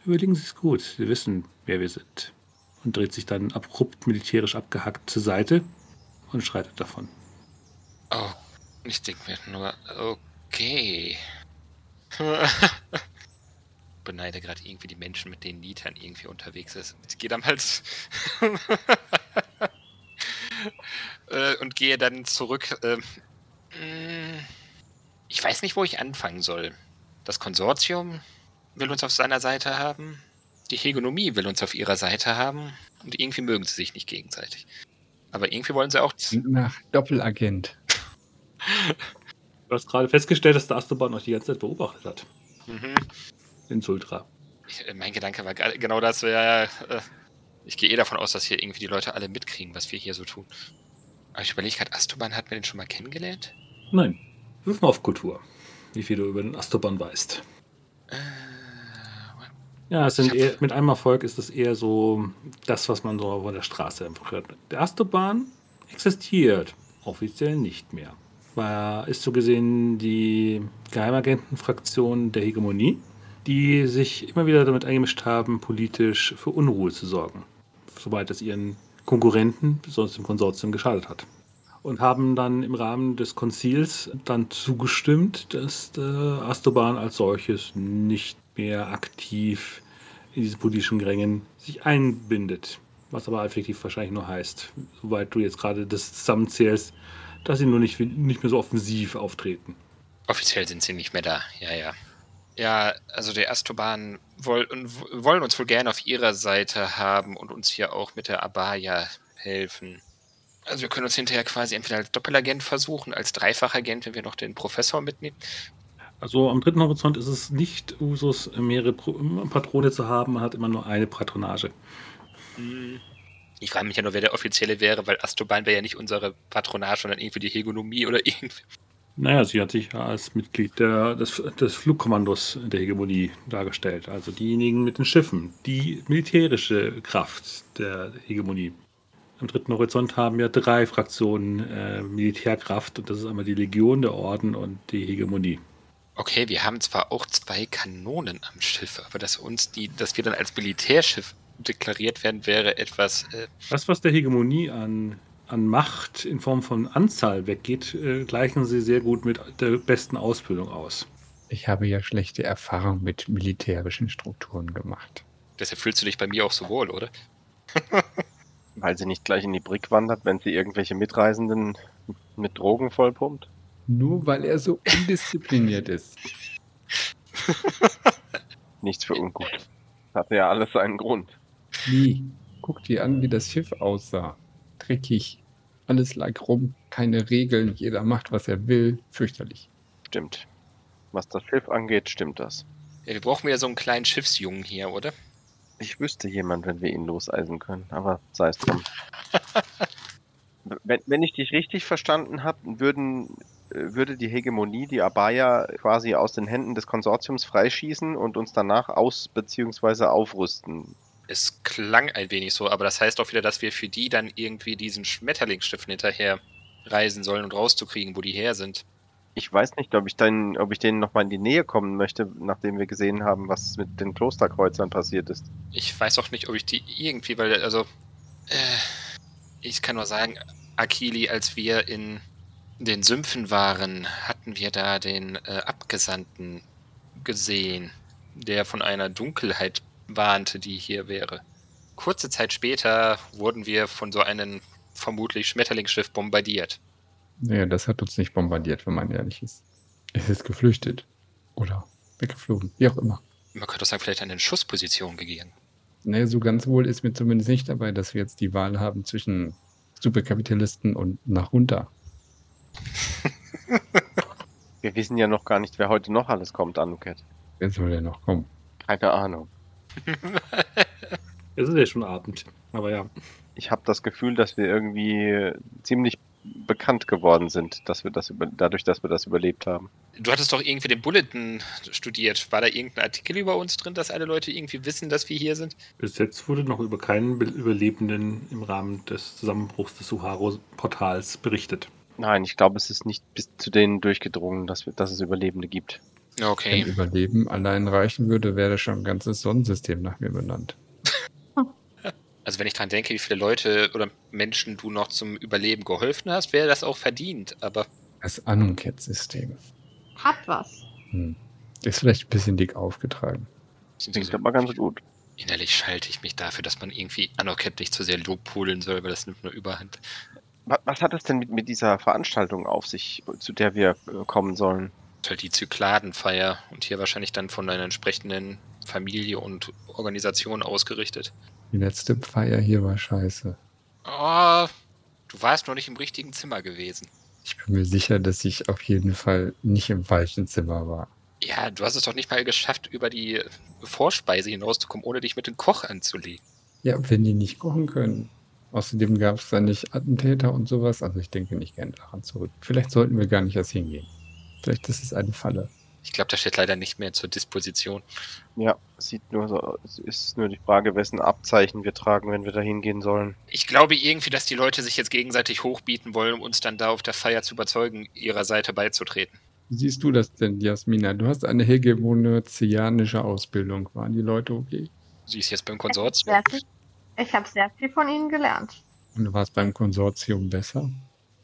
Überlegen Sie es gut. Sie wissen, wer wir sind. Und dreht sich dann abrupt militärisch abgehackt zur Seite und schreitet davon. Oh, ich denke mir nur, okay. Beneide gerade irgendwie die Menschen, mit denen Nitan irgendwie unterwegs ist. Ich gehe damals äh, und gehe dann zurück. ähm, mh, ich weiß nicht, wo ich anfangen soll. Das Konsortium will uns auf seiner Seite haben. Die Hegemonie will uns auf ihrer Seite haben. Und irgendwie mögen sie sich nicht gegenseitig. Aber irgendwie wollen sie auch. Nach Doppelagent. Du hast gerade festgestellt, dass der Astoban euch die ganze Zeit beobachtet hat. Mhm. In Sultra. Äh, mein Gedanke war genau das. Ja, äh, ich gehe eh davon aus, dass hier irgendwie die Leute alle mitkriegen, was wir hier so tun. Aber ich überlege gerade, Astoban hat man den schon mal kennengelernt? Nein, wirf mal auf Kultur. Wie viel du über den Astoban weißt. Äh, Ja, es sind eher, mit einem Erfolg ist es eher so das, was man so von der Straße einfach hört. Der Astoban existiert offiziell nicht mehr. War, ist so gesehen die Geheimagentenfraktion der Hegemonie, die sich immer wieder damit eingemischt haben, politisch für Unruhe zu sorgen. Soweit es ihren Konkurrenten, besonders dem Konsortium, geschadet hat. Und haben dann im Rahmen des Konzils dann zugestimmt, dass der Astoban als solches nicht mehr aktiv in diese politischen Grängen sich einbindet. Was aber effektiv wahrscheinlich nur heißt, soweit du jetzt gerade das zusammenzählst, dass sie nur nicht, nicht mehr so offensiv auftreten. offiziell sind sie nicht mehr da. Ja, ja. Ja, also der Astoban woll, wollen uns wohl gerne auf ihrer Seite haben und uns hier auch mit der Abaya helfen. Also wir können uns hinterher quasi entweder als Doppelagent versuchen, als Dreifachagent, wenn wir noch den Professor mitnehmen. Also am dritten Horizont ist es nicht Usus, mehrere Patrone zu haben, man hat immer nur eine Patronage. Hm. Ich frage mich ja nur, wer der Offizielle wäre, weil Astoban wäre ja nicht unsere Patronage, sondern irgendwie die Hegemonie oder irgendwie. Naja, sie hat sich ja als Mitglied der, des, des Flugkommandos der Hegemonie dargestellt. Also diejenigen mit den Schiffen, die militärische Kraft der Hegemonie. Am dritten Horizont haben ja drei Fraktionen äh, Militärkraft und das ist einmal die Legion, der Orden und die Hegemonie. Okay, wir haben zwar auch zwei Kanonen am Schiff, aber dass uns die, dass wir dann als Militärschiff deklariert werden, wäre etwas. Äh, Das, was der Hegemonie an, an Macht in Form von Anzahl weggeht, äh, gleichen sie sehr gut mit der besten Ausbildung aus. Ich habe ja schlechte Erfahrungen mit militärischen Strukturen gemacht. deshalb fühlst du dich bei mir auch so wohl, oder? Weil sie nicht gleich in die Brick wandert, wenn sie irgendwelche Mitreisenden mit Drogen vollpumpt. Nur weil er so undiszipliniert ist. Nichts für ungut. Hatte ja alles seinen Grund. Nee, guck dir an, wie das Schiff aussah. Dreckig. Alles lag rum, keine Regeln, jeder macht, was er will. Fürchterlich. Stimmt. Was das Schiff angeht, stimmt das. Ja, wir brauchen ja so einen kleinen Schiffsjungen hier, oder? Ich wüsste jemand, wenn wir ihn loseisen können, aber sei es drum. wenn, wenn ich dich richtig verstanden habe, würden, äh, würde die Hegemonie die Abaya quasi aus den Händen des Konsortiums freischießen und uns danach aus- bzw. aufrüsten. Es klang ein wenig so, aber das heißt auch wieder, dass wir für die dann irgendwie diesen Schmetterlingsschiffen hinterher reisen sollen und rauszukriegen, wo die her sind. Ich weiß nicht, ob ich, dann, ob ich denen nochmal in die Nähe kommen möchte, nachdem wir gesehen haben, was mit den Klosterkreuzern passiert ist. Ich weiß auch nicht, ob ich die irgendwie, weil, also, äh, ich kann nur sagen, Akili, als wir in den Sümpfen waren, hatten wir da den äh, Abgesandten gesehen, der von einer Dunkelheit warnte, die hier wäre. Kurze Zeit später wurden wir von so einem vermutlich Schmetterlingsschiff bombardiert. Naja, das hat uns nicht bombardiert, wenn man ehrlich ist. Es ist geflüchtet. Oder weggeflogen. Wie auch immer. Man könnte auch sagen, vielleicht eine Schussposition gegangen. Naja, so ganz wohl ist mir zumindest nicht dabei, dass wir jetzt die Wahl haben zwischen Superkapitalisten und nach runter. Wir wissen ja noch gar nicht, wer heute noch alles kommt, Anuket. Wer soll denn noch kommen? Keine Ahnung. Es ist ja schon Abend. Aber ja. Ich habe das Gefühl, dass wir irgendwie ziemlich bekannt geworden sind, dass wir das über, dadurch, dass wir das überlebt haben. Du hattest doch irgendwie den Bulletin studiert. War da irgendein Artikel über uns drin, dass alle Leute irgendwie wissen, dass wir hier sind? Bis jetzt wurde noch über keinen Be- Überlebenden im Rahmen des Zusammenbruchs des Suharo-Portals berichtet. Nein, ich glaube, es ist nicht bis zu denen durchgedrungen, dass, wir, dass es Überlebende gibt. Wenn Okay. Überleben allein reichen würde, wäre schon ein ganzes Sonnensystem nach mir benannt. Also wenn ich dran denke, wie viele Leute oder Menschen du noch zum Überleben geholfen hast, wäre das auch verdient. Aber Das Anunket-System. Hat was. Hm. Ist vielleicht ein bisschen dick aufgetragen. Klingt aber ganz gut. innerlich schalte ich mich dafür, dass man irgendwie Anoket nicht zu sehr lobpulen soll, weil das nimmt nur Überhand. Was, was hat es denn mit, mit dieser Veranstaltung auf sich, zu der wir äh, kommen sollen? Ist halt die Zykladenfeier und hier wahrscheinlich dann von einer entsprechenden Familie und Organisation ausgerichtet. Die letzte Feier hier war scheiße. Oh, du warst noch nicht im richtigen Zimmer gewesen. Ich bin mir sicher, dass ich auf jeden Fall nicht im falschen Zimmer war. Ja, du hast es doch nicht mal geschafft, über die Vorspeise hinauszukommen, ohne dich mit dem Koch anzulegen. Ja, wenn die nicht kochen können. Außerdem gab es da nicht Attentäter und sowas. Also ich denke nicht gern daran zurück. Vielleicht sollten wir gar nicht erst hingehen. Vielleicht ist es eine Falle. Ich glaube, das steht leider nicht mehr zur Disposition. Ja, es sieht nur so, ist nur die Frage, wessen Abzeichen wir tragen, wenn wir da hingehen sollen. Ich glaube irgendwie, dass die Leute sich jetzt gegenseitig hochbieten wollen, um uns dann da auf der Feier zu überzeugen, ihrer Seite beizutreten. Wie siehst du das denn, Jasmina? Du hast eine hegemonianische Ausbildung. Waren die Leute okay? Sie ist jetzt beim Ich habe Konsortium. ich hab sehr viel von ihnen gelernt. Und du warst beim Konsortium besser?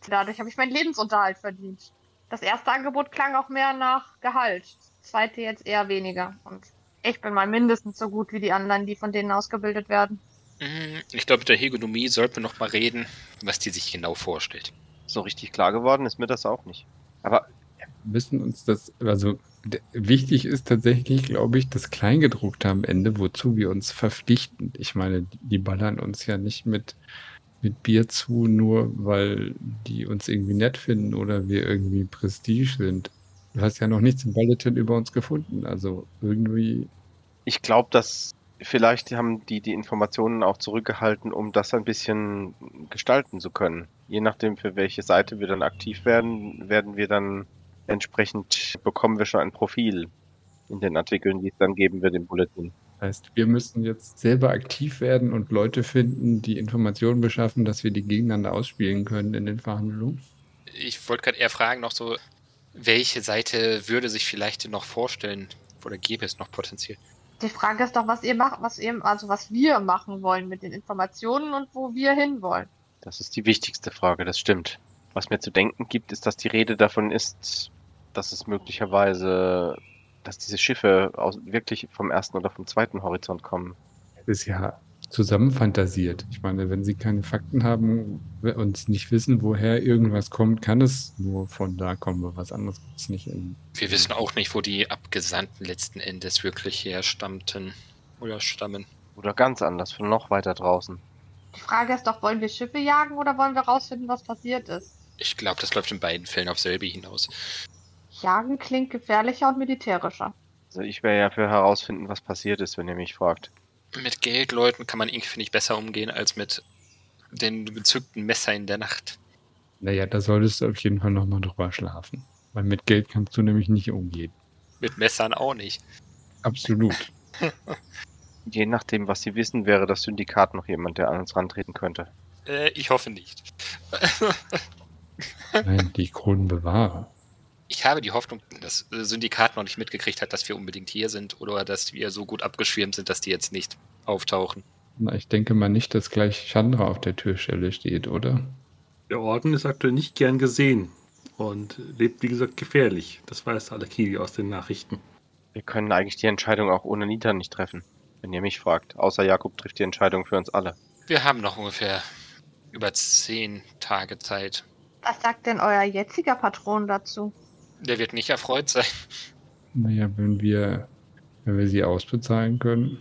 Dadurch habe ich meinen Lebensunterhalt verdient. Das erste Angebot klang auch mehr nach Gehalt. Das zweite jetzt eher weniger. Und ich bin mal mindestens so gut wie die anderen, die von denen ausgebildet werden. Mm, Ich glaube, mit der Hegemonie sollten wir noch mal reden, was die sich genau vorstellt. So richtig klar geworden ist mir das auch nicht. Aber Wir müssen uns das, also wichtig ist tatsächlich, glaube ich, das Kleingedruckte am Ende, wozu wir uns verpflichten. Ich meine, die ballern uns ja nicht mit, mit Bier zu, nur weil die uns irgendwie nett finden oder wir irgendwie Prestige sind. Du hast ja noch nichts im Bulletin über uns gefunden. Also irgendwie, ich glaube, dass vielleicht haben die die Informationen auch zurückgehalten, um das ein bisschen gestalten zu können. Je nachdem, für welche Seite wir dann aktiv werden, werden wir dann Entsprechend bekommen wir schon ein Profil in den Artikeln, die es dann geben wird im Bulletin. Das heißt, wir müssen jetzt selber aktiv werden und Leute finden, die Informationen beschaffen, dass wir die gegeneinander ausspielen können in den Verhandlungen. Ich wollte gerade eher fragen, noch so, welche Seite würde sich vielleicht noch vorstellen oder gäbe es noch potenziell? Die Frage ist doch, was ihr macht, was ihr, also was wir machen wollen mit den Informationen und wo wir hinwollen. Das ist die wichtigste Frage, das stimmt. Was mir zu denken gibt, ist, dass die Rede davon ist, dass es möglicherweise, dass diese Schiffe aus, wirklich vom ersten oder vom zweiten Horizont kommen. Das ist ja zusammenfantasiert. Ich meine, wenn sie keine Fakten haben und nicht wissen, woher irgendwas kommt, kann es nur von da kommen. Was anderes gibt es nicht. In Wir wissen auch nicht, wo die Abgesandten letzten Endes wirklich herstammten oder stammen. Oder ganz anders, von noch weiter draußen. Die Frage ist doch, wollen wir Schiffe jagen oder wollen wir rausfinden, was passiert ist? Ich glaube, das läuft in beiden Fällen auf selbe hinaus. Jagen klingt gefährlicher und militärischer. Also ich wäre ja für herausfinden, was passiert ist, wenn ihr mich fragt. Mit Geldleuten kann man irgendwie, finde ich, besser umgehen als mit den gezückten Messer in der Nacht. naja, da solltest du auf jeden Fall nochmal drüber schlafen. Weil mit Geld kannst du nämlich nicht umgehen. Mit Messern auch nicht. Absolut. Je nachdem, was sie wissen, wäre das Syndikat noch jemand, der an uns rantreten könnte. Äh, ich hoffe nicht. Nein, die Kronenbewahrer. Ich habe die Hoffnung, dass das Syndikat noch nicht mitgekriegt hat, dass wir unbedingt hier sind oder dass wir so gut abgeschirmt sind, dass die jetzt nicht auftauchen. Na, ich denke mal nicht, dass gleich Chandra auf der Türstelle steht, oder? Der Orden ist aktuell nicht gern gesehen und lebt, wie gesagt, gefährlich. Das weiß Alakili aus den Nachrichten. Wir können eigentlich die Entscheidung auch ohne Nita nicht treffen, wenn ihr mich fragt. Außer Jakob trifft die Entscheidung für uns alle. Wir haben noch ungefähr über zehn Tage Zeit. Was sagt denn euer jetziger Patron dazu? Der wird nicht erfreut sein. Naja, wenn wir, wenn wir sie ausbezahlen können.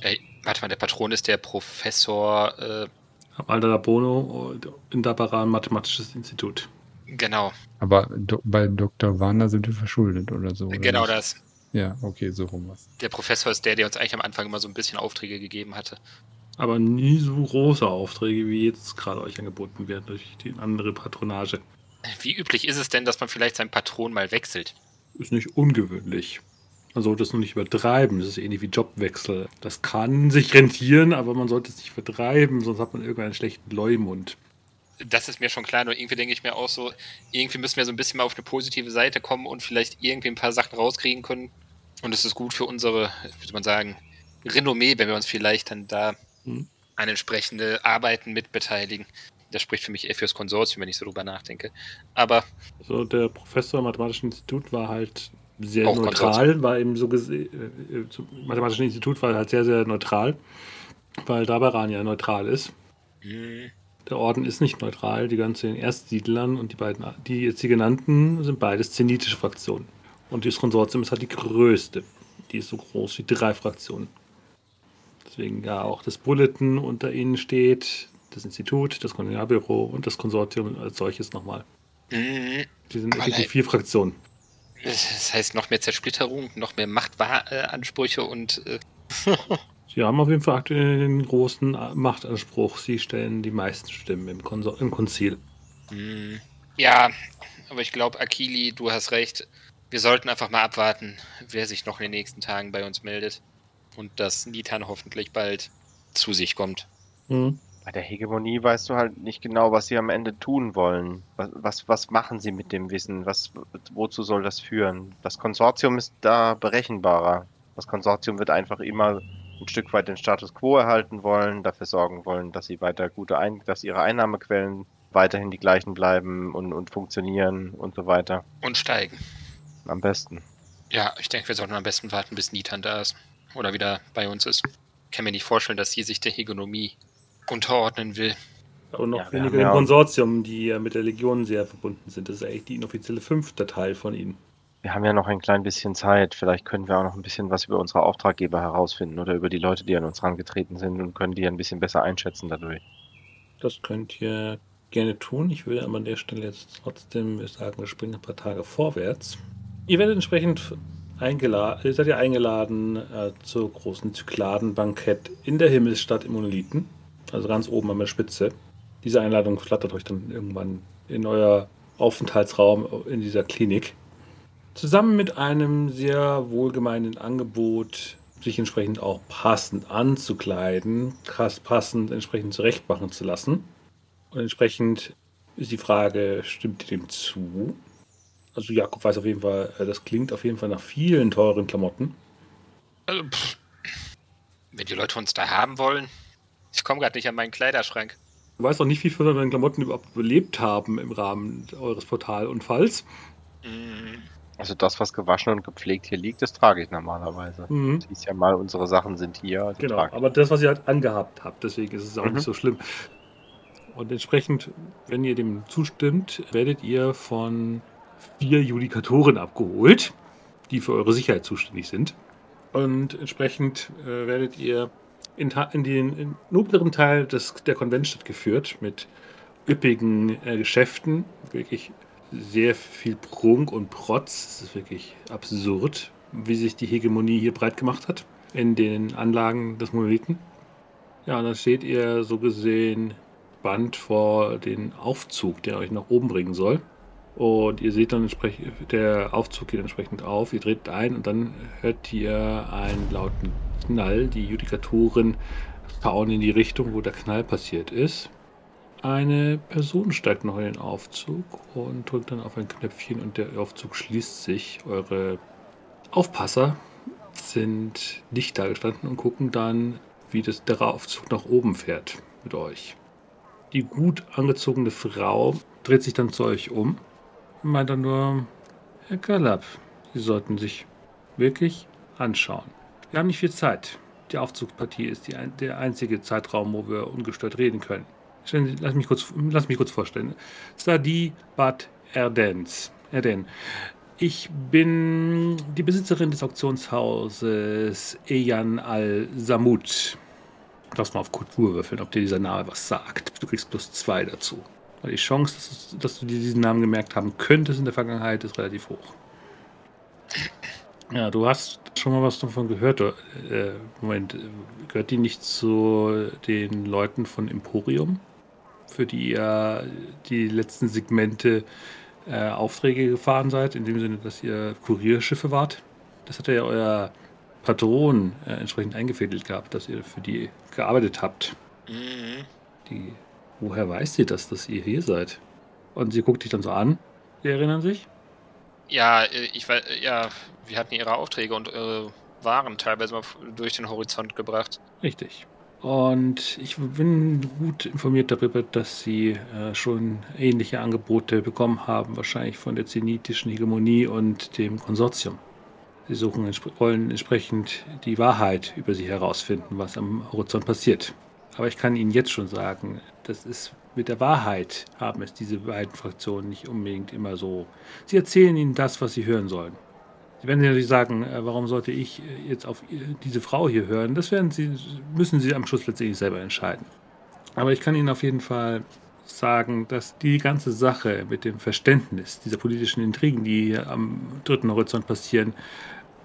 Ey, warte mal, der Patron ist der Professor. Äh, Alda Bono in Dabaran Mathematisches Institut. genau, Aber do, bei Dr. Warner sind wir verschuldet oder so. Oder genau nicht? das. Ja, okay, so rum was. Der Professor ist der, der uns eigentlich am Anfang immer so ein bisschen Aufträge gegeben hatte. Aber nie so große Aufträge, wie jetzt gerade euch angeboten werden durch die andere Patronage. Wie üblich ist es denn, dass man vielleicht seinen Patron mal wechselt? Ist nicht ungewöhnlich. Man sollte es nur nicht übertreiben. Das ist ähnlich wie Jobwechsel. Das kann sich rentieren, aber man sollte es nicht vertreiben, sonst hat man irgendwann einen schlechten Leumund. Das ist mir schon klar, nur irgendwie denke ich mir auch so, irgendwie müssen wir so ein bisschen mal auf eine positive Seite kommen und vielleicht irgendwie ein paar Sachen rauskriegen können. Und es ist gut für unsere, soll man sagen, Renommee, wenn wir uns vielleicht dann da Hm. an entsprechende Arbeiten mitbeteiligen. Das spricht für mich eher fürs Konsortium, wenn ich so drüber nachdenke. Aber Also der Professor im Mathematischen Institut war halt sehr neutral, war eben so gesehen, äh, äh, Mathematischen Institut war halt sehr, sehr neutral, weil Dabaran ja neutral ist. mh, Der Orden ist nicht neutral, die ganzen Erstsiedlern und die beiden, die jetzt hier genannten, sind beides zenitische Fraktionen. Und das Konsortium ist halt die größte. Die ist so groß wie drei Fraktionen. Deswegen ja auch das Bulletin unter ihnen steht, das Institut, das Kolonialbüro und das Konsortium als solches nochmal. mh. Die sind effektiv nein. vier Fraktionen. Das heißt, noch mehr Zersplitterung, noch mehr Machtansprüche und äh, Sie haben auf jeden Fall aktuell den großen Machtanspruch. Sie stellen die meisten Stimmen im, Konsor im Konzil. mh. ja, aber ich glaube, Akili, du hast recht. Wir sollten einfach mal abwarten, wer sich noch in den nächsten Tagen bei uns meldet. Und dass Nitan hoffentlich bald zu sich kommt. Bei der Hegemonie weißt du halt nicht genau, was sie am Ende tun wollen. Was, was, was machen sie mit dem Wissen? Was, wozu soll das führen? Das Konsortium ist da berechenbarer. Das Konsortium wird einfach immer ein Stück weit den Status quo erhalten wollen, dafür sorgen wollen, dass sie weiter gute Ein dass ihre Einnahmequellen weiterhin die gleichen bleiben und, und funktionieren und so weiter. Und steigen. Am besten. Ja, ich denke, wir sollten am besten warten, bis Nitan da ist. Oder wieder bei uns ist. Ich kann mir nicht vorstellen, dass sie sich der Hegemonie unterordnen will. Und noch Ja, weniger im Konsortium, die ja mit der Legion sehr verbunden sind. Das ist eigentlich die inoffizielle fünfte Teil von ihnen. Wir haben ja noch ein klein bisschen Zeit. Vielleicht können wir auch noch ein bisschen was über unsere Auftraggeber herausfinden oder über die Leute, die an uns herangetreten sind und können die ein bisschen besser einschätzen dadurch. Das könnt ihr gerne tun. Ich würde aber an der Stelle jetzt trotzdem sagen, wir springen ein paar Tage vorwärts. Ihr werdet entsprechend eingeladen, ihr seid ja eingeladen äh, zur großen Zykladenbankett in der Himmelsstadt im Monolithen. Also ganz oben an der Spitze. Diese Einladung flattert euch dann irgendwann in euer Aufenthaltsraum in dieser Klinik. Zusammen mit einem sehr wohlgemeinten Angebot, sich entsprechend auch passend anzukleiden, passend entsprechend zurechtmachen zu lassen. Und entsprechend ist die Frage, stimmt ihr dem zu? Also Jakob weiß auf jeden Fall, äh, das klingt auf jeden Fall nach vielen teuren Klamotten. Also, pff, wenn die Leute uns da haben wollen, ich komme gerade nicht an meinen Kleiderschrank. Du weißt auch nicht, wie viele von deinen Klamotten überhaupt überlebt haben im Rahmen eures Portalunfalls. Mm, Also das, was gewaschen und gepflegt hier liegt, das trage ich normalerweise. Mhm. Siehst ja mal, unsere Sachen sind hier. Also Genau, aber das, was ihr halt angehabt habt, deswegen ist es auch Mhm. nicht so schlimm. Und entsprechend, wenn ihr dem zustimmt, werdet ihr von vier Judikatoren abgeholt, die für eure Sicherheit zuständig sind. Und entsprechend äh, werdet ihr in, in den nobleren Teil des, der Konventstadt geführt mit üppigen äh, Geschäften, wirklich sehr viel Prunk und Protz. Es ist wirklich absurd, wie sich die Hegemonie hier breit gemacht hat in den Anlagen des Monolithen. Ja, und dann steht ihr so gesehen Band vor den Aufzug, der euch nach oben bringen soll. Und ihr seht dann entsprechend, der Aufzug geht entsprechend auf, ihr dreht ein und dann hört ihr einen lauten Knall. Die Judikatoren schauen in die Richtung, wo der Knall passiert ist. Eine Person steigt noch in den Aufzug und drückt dann auf ein Knöpfchen und der Aufzug schließt sich. Eure Aufpasser sind nicht da gestanden und gucken dann, wie das, der Aufzug nach oben fährt mit euch. Die gut angezogene Frau dreht sich dann zu euch um meint dann nur, Herr Galab, Sie sollten sich wirklich anschauen. Wir haben nicht viel Zeit. Die Aufzugspartie ist die, der einzige Zeitraum, wo wir ungestört reden können. Sie, lass mich kurz, lass mich kurz vorstellen. Sadi Bad Erdens. Erden. Ich bin die Besitzerin des Auktionshauses Ejan Al-Samut. Lass mal auf Kultur würfeln, ob dir dieser Name was sagt. Du kriegst plus zwei dazu. Weil die Chance, dass, es- dass du dir diesen Namen gemerkt haben könntest in der Vergangenheit, ist relativ hoch. Ja, du hast schon mal was davon gehört. Äh, Moment, gehört die nicht zu den Leuten von Emporium? Für die ihr die letzten Segmente äh, Aufträge gefahren seid, in dem Sinne, dass ihr Kurierschiffe wart? Das hat ja euer Patron äh, entsprechend eingefädelt gehabt, dass ihr für die gearbeitet habt. mm, Die, woher weiß sie das, dass ihr hier seid? Und sie guckt dich dann so an. Sie erinnern sich? ja, äh, ich weiß, ja, wir hatten ihre Aufträge und eure Waren teilweise mal durch den Horizont gebracht. Richtig. Und ich bin gut informiert darüber, dass Sie äh, schon ähnliche Angebote bekommen haben, wahrscheinlich von der zenitischen Hegemonie und dem Konsortium. Sie suchen, wollen entsprechend die Wahrheit über Sie herausfinden, was am Horizont passiert. Aber ich kann Ihnen jetzt schon sagen, das ist mit der Wahrheit haben es diese beiden Fraktionen nicht unbedingt immer so. Sie erzählen Ihnen das, was Sie hören sollen. Sie werden natürlich sagen, äh, warum sollte ich äh, jetzt auf ihr- diese Frau hier hören? Das werden Sie, müssen Sie am Schluss letztendlich selber entscheiden. Aber ich kann Ihnen auf jeden Fall sagen, dass die ganze Sache mit dem Verständnis dieser politischen Intrigen, die hier am dritten Horizont passieren,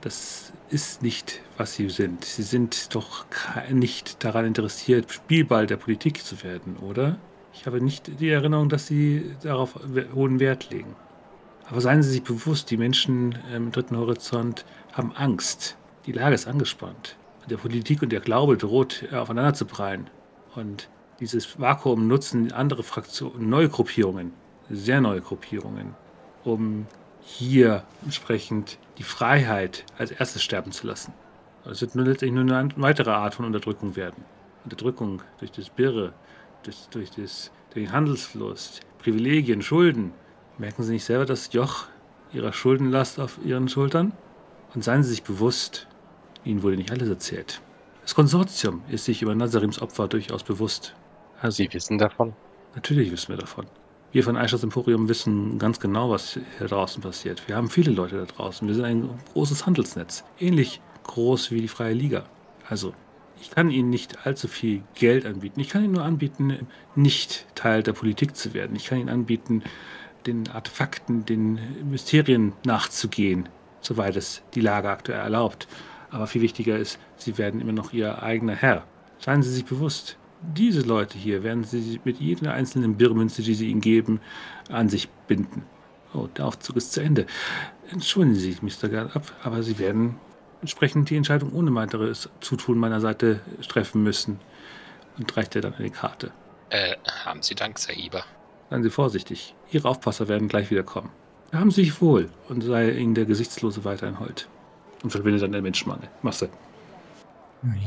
das ist nicht, was Sie sind. Sie sind doch nicht daran interessiert, Spielball der Politik zu werden, oder? Ich habe nicht die Erinnerung, dass Sie darauf hohen Wert legen. Aber seien Sie sich bewusst, die Menschen im dritten Horizont haben Angst. Die Lage ist angespannt. Der Politik und der Glaube droht äh, aufeinander zu prallen. Und dieses Vakuum nutzen andere Fraktionen, neue Gruppierungen, sehr neue Gruppierungen, um hier entsprechend die Freiheit als erstes sterben zu lassen. Es wird nur letztendlich nur eine weitere Art von Unterdrückung werden. Unterdrückung durch das Birre, durch, durch, das, durch den Handelsfluss, Privilegien, Schulden. Merken Sie nicht selber das Joch Ihrer Schuldenlast auf Ihren Schultern? Und seien Sie sich bewusst, Ihnen wurde nicht alles erzählt. Das Konsortium ist sich über Nazarims Opfer durchaus bewusst. Also, Sie wissen davon? natürlich wissen wir davon. Wir von Eichers Emporium wissen ganz genau, was hier draußen passiert. Wir haben viele Leute da draußen. Wir sind ein großes Handelsnetz. Ähnlich groß wie die Freie Liga. Also, ich kann Ihnen nicht allzu viel Geld anbieten. Ich kann Ihnen nur anbieten, nicht Teil der Politik zu werden. Ich kann Ihnen anbieten, den Artefakten, den Mysterien nachzugehen, soweit es die Lage aktuell erlaubt. Aber viel wichtiger ist, Sie werden immer noch Ihr eigener Herr. Seien Sie sich bewusst, diese Leute hier werden Sie mit jeder einzelnen Birrmünze, die Sie ihnen geben, an sich binden. Oh, der Aufzug ist zu Ende. Entschuldigen Sie, Mr. Gallop, aber Sie werden entsprechend die Entscheidung ohne weiteres Zutun meiner Seite treffen müssen. Und reicht er dann eine Karte. Äh, haben Sie Dank, Sahiba. Seien Sie vorsichtig. Ihre Aufpasser werden gleich wieder kommen. Haben Sie sich wohl und sei Ihnen der Gesichtslose weiterhin hold. Und verschwindet dann der Menschenmangel. Masse.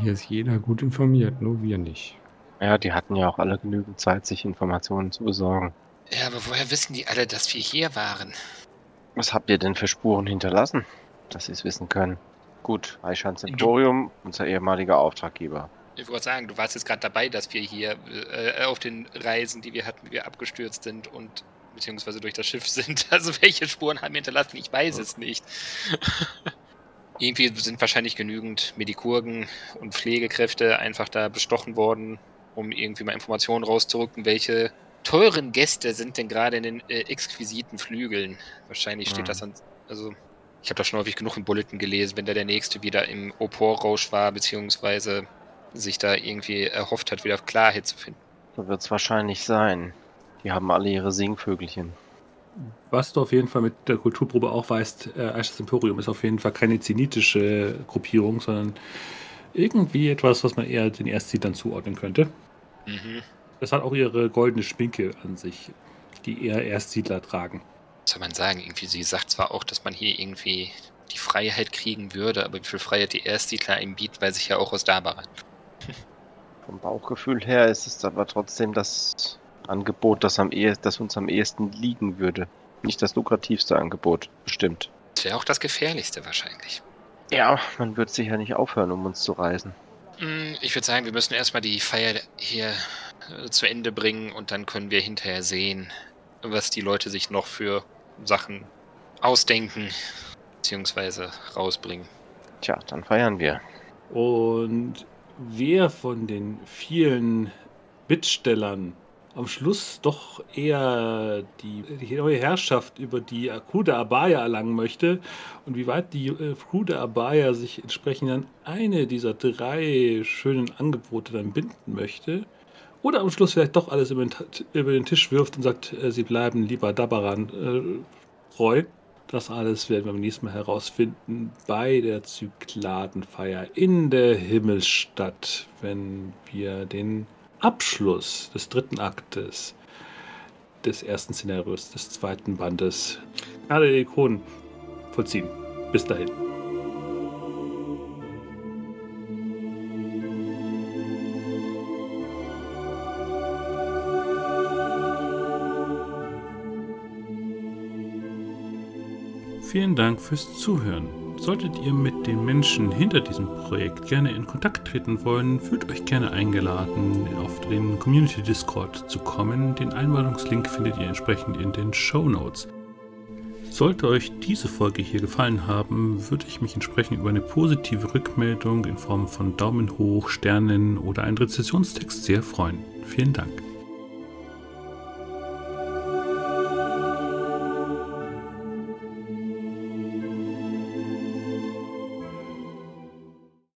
Hier ist jeder gut informiert, nur wir nicht. Ja, die hatten ja auch alle genügend Zeit, sich Informationen zu besorgen. Ja, aber woher wissen die alle, dass wir hier waren? Was habt ihr denn für Spuren hinterlassen, dass sie es wissen können? Gut, Aishans Emporium, unser ehemaliger Auftraggeber. Ich wollte sagen, du warst jetzt gerade dabei, dass wir hier äh, auf den Reisen, die wir hatten, wir abgestürzt sind und beziehungsweise durch das Schiff sind. Also welche Spuren haben wir hinterlassen? Ich weiß es nicht. Irgendwie sind wahrscheinlich genügend Medikurgen und Pflegekräfte einfach da bestochen worden, um irgendwie mal Informationen rauszurücken, welche teuren Gäste sind denn gerade in den äh, exquisiten Flügeln. Wahrscheinlich steht Mhm. das an. Also, ich habe das schon häufig genug im Bulletin gelesen, wenn da der Nächste wieder im Oporrausch war, beziehungsweise sich da irgendwie erhofft hat, wieder Klarheit zu finden. So wird es wahrscheinlich sein. Die haben alle ihre Singvögelchen. Was du auf jeden Fall mit der Kulturprobe auch weißt, äh, Aishas Emporium ist auf jeden Fall keine zenitische Gruppierung, sondern irgendwie etwas, was man eher den Erstsiedlern zuordnen könnte. Mhm. Es hat auch ihre goldene Schminke an sich, die eher Erstsiedler tragen. Was soll man sagen? Irgendwie, sie sagt zwar auch, dass man hier irgendwie die Freiheit kriegen würde, aber wie viel Freiheit die Erstsiedler einem bieten, weiß ich ja auch aus Dabaran. Vom Bauchgefühl her ist es aber trotzdem das Angebot, das, am ehe, das uns am ehesten liegen würde. Nicht das lukrativste Angebot, bestimmt. Das wäre auch das gefährlichste wahrscheinlich. Ja, man wird sicher nicht aufhören, um uns zu reisen. Hm, Ich würde sagen, wir müssen erstmal die Feier hier äh, zu Ende bringen und dann können wir hinterher sehen, was die Leute sich noch für Sachen ausdenken, beziehungsweise rausbringen. Tja, dann feiern wir. Und wer von den vielen Bittstellern am Schluss doch eher die, die neue Herrschaft über die der Abaya erlangen möchte und wie weit die äh, der Abaya sich entsprechend an eine dieser drei schönen Angebote dann binden möchte oder am Schluss vielleicht doch alles über den, über den Tisch wirft und sagt, äh, sie bleiben lieber Dabaran äh, treu. Das alles werden wir beim nächsten Mal herausfinden bei der Zykladenfeier in der Himmelsstadt, wenn wir den Abschluss des dritten Aktes des ersten Szenarios des zweiten Bandes alle Ikonen vollziehen. Bis dahin. Vielen Dank fürs Zuhören. Solltet ihr mit den Menschen hinter diesem Projekt gerne in Kontakt treten wollen, fühlt euch gerne eingeladen, auf den Community Discord zu kommen. Den Einladungslink findet ihr entsprechend in den Show Notes. Sollte euch diese Folge hier gefallen haben, würde ich mich entsprechend über eine positive Rückmeldung in Form von Daumen hoch, Sternen oder einen Rezessionstext sehr freuen. Vielen Dank.